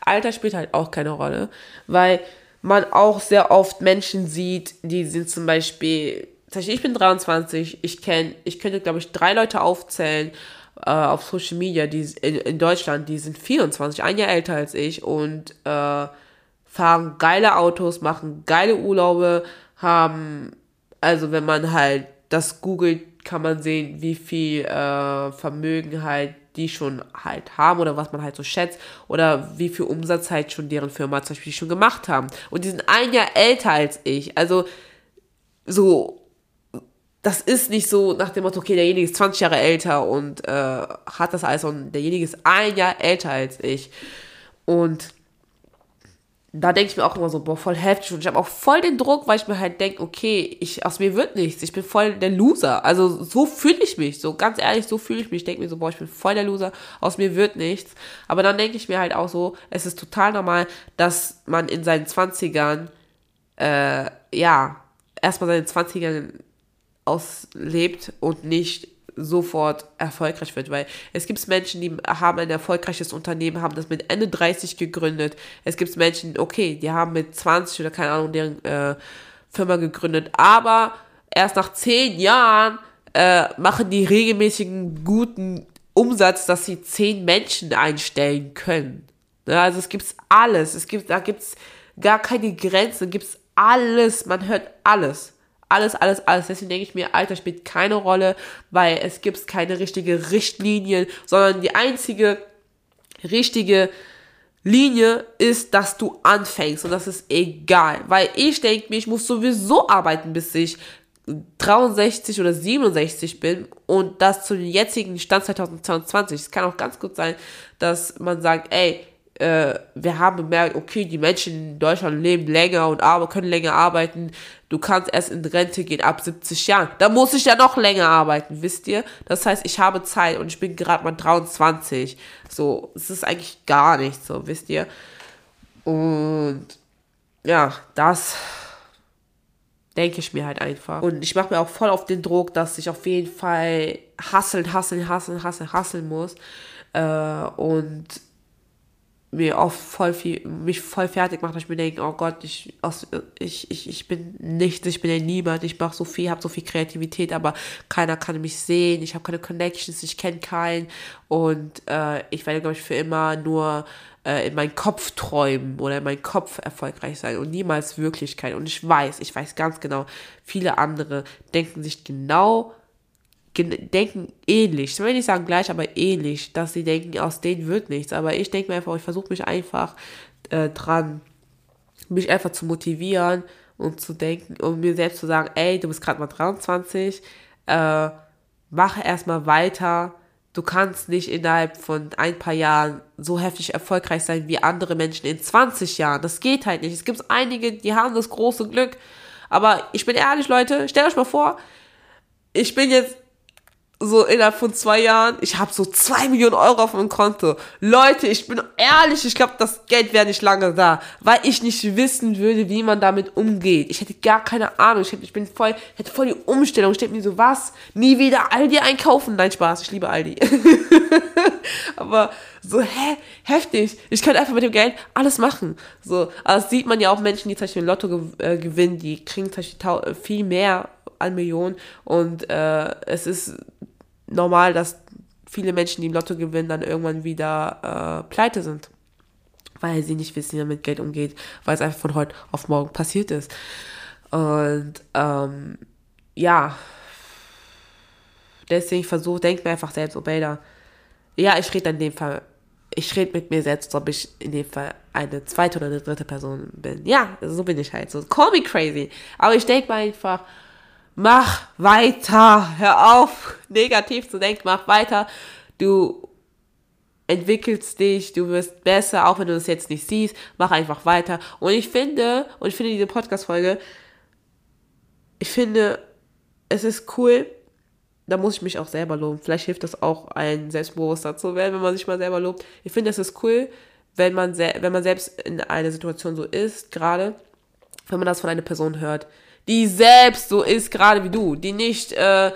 Alter spielt halt auch keine Rolle, weil man auch sehr oft Menschen sieht, die sind zum Beispiel, ich bin 23, ich kenne, ich könnte glaube ich drei Leute aufzählen äh, auf Social Media, die in, in, Deutschland, die sind 24, ein Jahr älter als ich und äh, fahren geile Autos, machen geile Urlaube, haben, also wenn man halt das googelt, kann man sehen, wie viel äh, Vermögen halt die schon halt haben oder was man halt so schätzt oder wie viel Umsatz halt schon deren Firma zum Beispiel schon gemacht haben. Und die sind ein Jahr älter als ich. Also so, das ist nicht so nach dem Motto, okay, derjenige ist 20 Jahre älter und äh, hat das alles und derjenige ist ein Jahr älter als ich. Und da denke ich mir auch immer so, boah, voll heftig. Und ich habe auch voll den Druck, weil ich mir halt denke, okay, ich, aus mir wird nichts. Ich bin voll der Loser. Also so fühle ich mich. So ganz ehrlich, so fühle ich mich. Ich denke mir so, boah, ich bin voll der Loser. Aus mir wird nichts. Aber dann denke ich mir halt auch so, es ist total normal, dass man in seinen Zwanzigern, äh, ja, erstmal seine Zwanzigern auslebt und nicht sofort erfolgreich wird, weil es gibt Menschen, die haben ein erfolgreiches Unternehmen, haben das mit Ende 30 gegründet. Es gibt Menschen, okay, die haben mit 20 oder keine Ahnung deren äh, Firma gegründet, aber erst nach 10 Jahren äh, machen die regelmäßigen guten Umsatz, dass sie zehn Menschen einstellen können. Ja, also es gibt alles. Es gibt, da gibt's gar keine Grenzen, gibt's alles. Man hört alles. Alles, alles, alles. Deswegen denke ich mir, Alter spielt keine Rolle, weil es gibt keine richtige Richtlinie, sondern die einzige richtige Linie ist, dass du anfängst und das ist egal, weil ich denke mir, ich muss sowieso arbeiten, bis ich 63 oder 67 bin und das zu dem jetzigen Stand 2022. Es kann auch ganz gut sein, dass man sagt, ey, äh, wir haben bemerkt, okay, die Menschen in Deutschland leben länger und aber können länger arbeiten. Du kannst erst in Rente gehen ab 70 Jahren. Da muss ich ja noch länger arbeiten, wisst ihr? Das heißt, ich habe Zeit und ich bin gerade mal 23. So, es ist eigentlich gar nicht so, wisst ihr? Und ja, das denke ich mir halt einfach. Und ich mache mir auch voll auf den Druck, dass ich auf jeden Fall hasseln, hasseln, hasseln, hasseln, hasseln muss. Äh, und mir oft voll viel, mich voll fertig macht, dass ich mir denke, oh Gott, ich, ich, ich, ich bin nichts, ich bin ja niemand, ich mache so viel, habe so viel Kreativität, aber keiner kann mich sehen, ich habe keine Connections, ich kenne keinen und äh, ich werde, glaube ich, für immer nur äh, in meinem Kopf träumen oder in meinem Kopf erfolgreich sein und niemals Wirklichkeit. Und ich weiß, ich weiß ganz genau, viele andere denken sich genau denken ähnlich. Ich will nicht sagen gleich, aber ähnlich, dass sie denken, aus denen wird nichts. Aber ich denke mir einfach, ich versuche mich einfach äh, dran, mich einfach zu motivieren und zu denken und mir selbst zu sagen, ey, du bist gerade mal 23, äh, mache erstmal weiter. Du kannst nicht innerhalb von ein paar Jahren so heftig erfolgreich sein wie andere Menschen in 20 Jahren. Das geht halt nicht. Es gibt einige, die haben das große Glück. Aber ich bin ehrlich, Leute, stellt euch mal vor, ich bin jetzt so innerhalb von zwei Jahren, ich habe so zwei Millionen Euro auf meinem Konto. Leute, ich bin ehrlich, ich glaube, das Geld wäre nicht lange da, weil ich nicht wissen würde, wie man damit umgeht. Ich hätte gar keine Ahnung. Ich, hätte, ich bin voll, hätte voll die Umstellung. Ich denke mir so, was? Nie wieder Aldi einkaufen? Nein, Spaß, ich liebe Aldi. Aber so, hä? Heftig. Ich könnte einfach mit dem Geld alles machen. So, aber das sieht man ja auch Menschen, die zum Beispiel Lotto äh, gewinnen, die kriegen zum Beispiel viel mehr an Millionen und äh, es ist normal, dass viele Menschen, die im Lotto gewinnen, dann irgendwann wieder äh, pleite sind. Weil sie nicht wissen, wie man mit Geld umgeht, weil es einfach von heute auf morgen passiert ist. Und ähm, ja, deswegen versuche, denk mir einfach selbst, Obeda, ja, ich rede in dem Fall, ich rede mit mir selbst, ob ich in dem Fall eine zweite oder eine dritte Person bin. Ja, so bin ich halt so. Call me crazy. Aber ich denke mal einfach, mach weiter, hör auf, negativ zu denken, mach weiter. Du entwickelst dich, du wirst besser, auch wenn du das jetzt nicht siehst, mach einfach weiter. Und ich finde, und ich finde diese Podcast-Folge, ich finde, es ist cool, da muss ich mich auch selber loben. Vielleicht hilft das auch, ein selbstbewusster zu werden, wenn man sich mal selber lobt. Ich finde, es ist cool, wenn man, wenn man selbst in einer Situation so ist, gerade, wenn man das von einer Person hört, die selbst so ist, gerade wie du, die nicht, äh,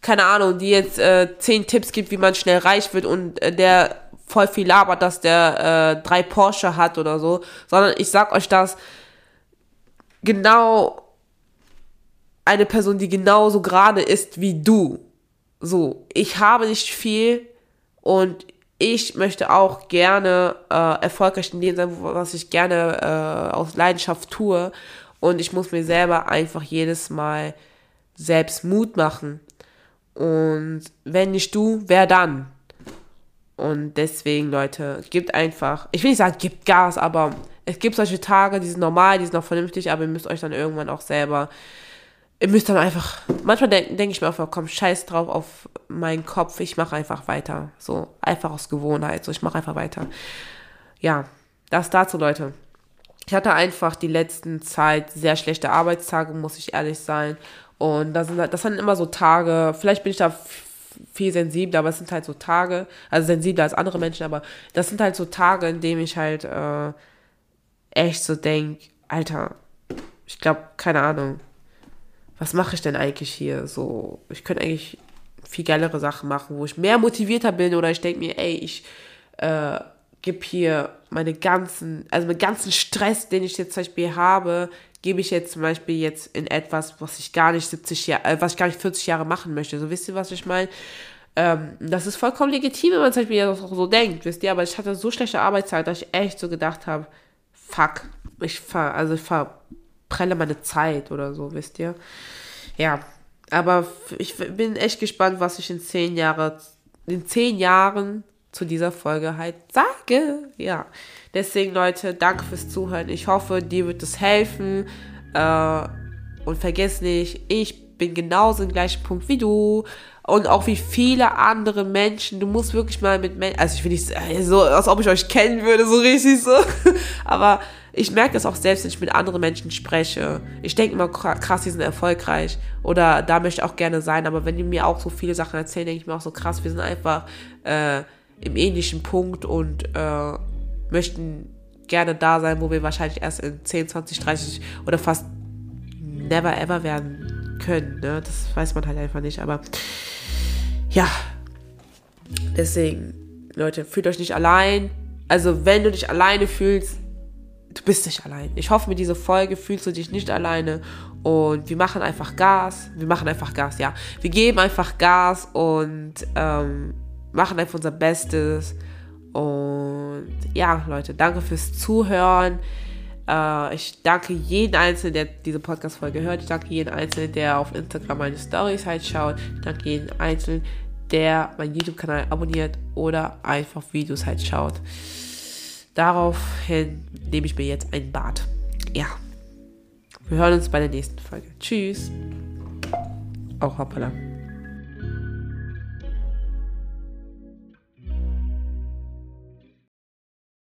keine Ahnung, die jetzt äh, zehn Tipps gibt, wie man schnell reich wird und äh, der voll viel labert, dass der äh, drei Porsche hat oder so, sondern ich sag euch das genau eine Person, die genauso gerade ist wie du. So, ich habe nicht viel und ich möchte auch gerne äh, erfolgreich in dem sein, was ich gerne äh, aus Leidenschaft tue. Und ich muss mir selber einfach jedes Mal selbst Mut machen. Und wenn nicht du, wer dann? Und deswegen, Leute, gibt einfach, ich will nicht sagen, gibt Gas, aber es gibt solche Tage, die sind normal, die sind auch vernünftig, aber ihr müsst euch dann irgendwann auch selber, ihr müsst dann einfach, manchmal denke denk ich mir einfach, komm, scheiß drauf auf meinen Kopf, ich mache einfach weiter. So, einfach aus Gewohnheit, so, ich mache einfach weiter. Ja, das dazu, Leute. Ich hatte einfach die letzten Zeit sehr schlechte Arbeitstage, muss ich ehrlich sein. Und das sind, das sind immer so Tage, vielleicht bin ich da viel sensibler, aber es sind halt so Tage, also sensibler als andere Menschen, aber das sind halt so Tage, in denen ich halt äh, echt so denke, Alter, ich glaube, keine Ahnung, was mache ich denn eigentlich hier? So, ich könnte eigentlich viel geilere Sachen machen, wo ich mehr motivierter bin oder ich denke mir, ey, ich äh, gebe hier meine ganzen, also meinen ganzen Stress, den ich jetzt zum Beispiel habe, gebe ich jetzt zum Beispiel jetzt in etwas, was ich gar nicht 70 Jahre, äh, was ich gar nicht 40 Jahre machen möchte. So wisst ihr, was ich meine? Ähm, das ist vollkommen legitim, wenn man zum Beispiel auch so denkt, wisst ihr, aber ich hatte so schlechte Arbeitszeit, dass ich echt so gedacht habe, fuck, ich ver, also ich verprelle meine Zeit oder so, wisst ihr. Ja, aber ich bin echt gespannt, was ich in zehn Jahren, in zehn Jahren zu dieser Folge halt sage. Ja, deswegen Leute, danke fürs Zuhören. Ich hoffe, dir wird es helfen. Äh, und vergiss nicht, ich bin genauso im gleichen Punkt wie du und auch wie viele andere Menschen. Du musst wirklich mal mit Menschen, also ich will nicht äh, so, als ob ich euch kennen würde, so richtig so, aber ich merke das auch selbst, wenn ich mit anderen Menschen spreche. Ich denke immer, krass, die sind erfolgreich oder da möchte ich auch gerne sein, aber wenn die mir auch so viele Sachen erzählen, denke ich mir auch so krass, wir sind einfach äh, im ähnlichen Punkt und äh, möchten gerne da sein, wo wir wahrscheinlich erst in 10, 20, 30 oder fast never ever werden können. Ne? Das weiß man halt einfach nicht, aber ja, deswegen, Leute, fühlt euch nicht allein. Also, wenn du dich alleine fühlst, du bist nicht allein. Ich hoffe, mit dieser Folge fühlst du dich nicht alleine. Und wir machen einfach Gas. Wir machen einfach Gas, ja. Wir geben einfach Gas und ähm, machen einfach unser Bestes. Und ja, Leute, danke fürs Zuhören. Äh, ich danke jeden Einzelnen, der diese Podcast-Folge hört. Ich danke jeden Einzelnen, der auf Instagram meine Stories halt schaut. Ich danke jeden Einzelnen, der meinen YouTube-Kanal abonniert oder einfach Videos halt schaut. Daraufhin nehme ich mir jetzt ein Bad. Ja. Wir hören uns bei der nächsten Folge. Tschüss. Auch hoppala.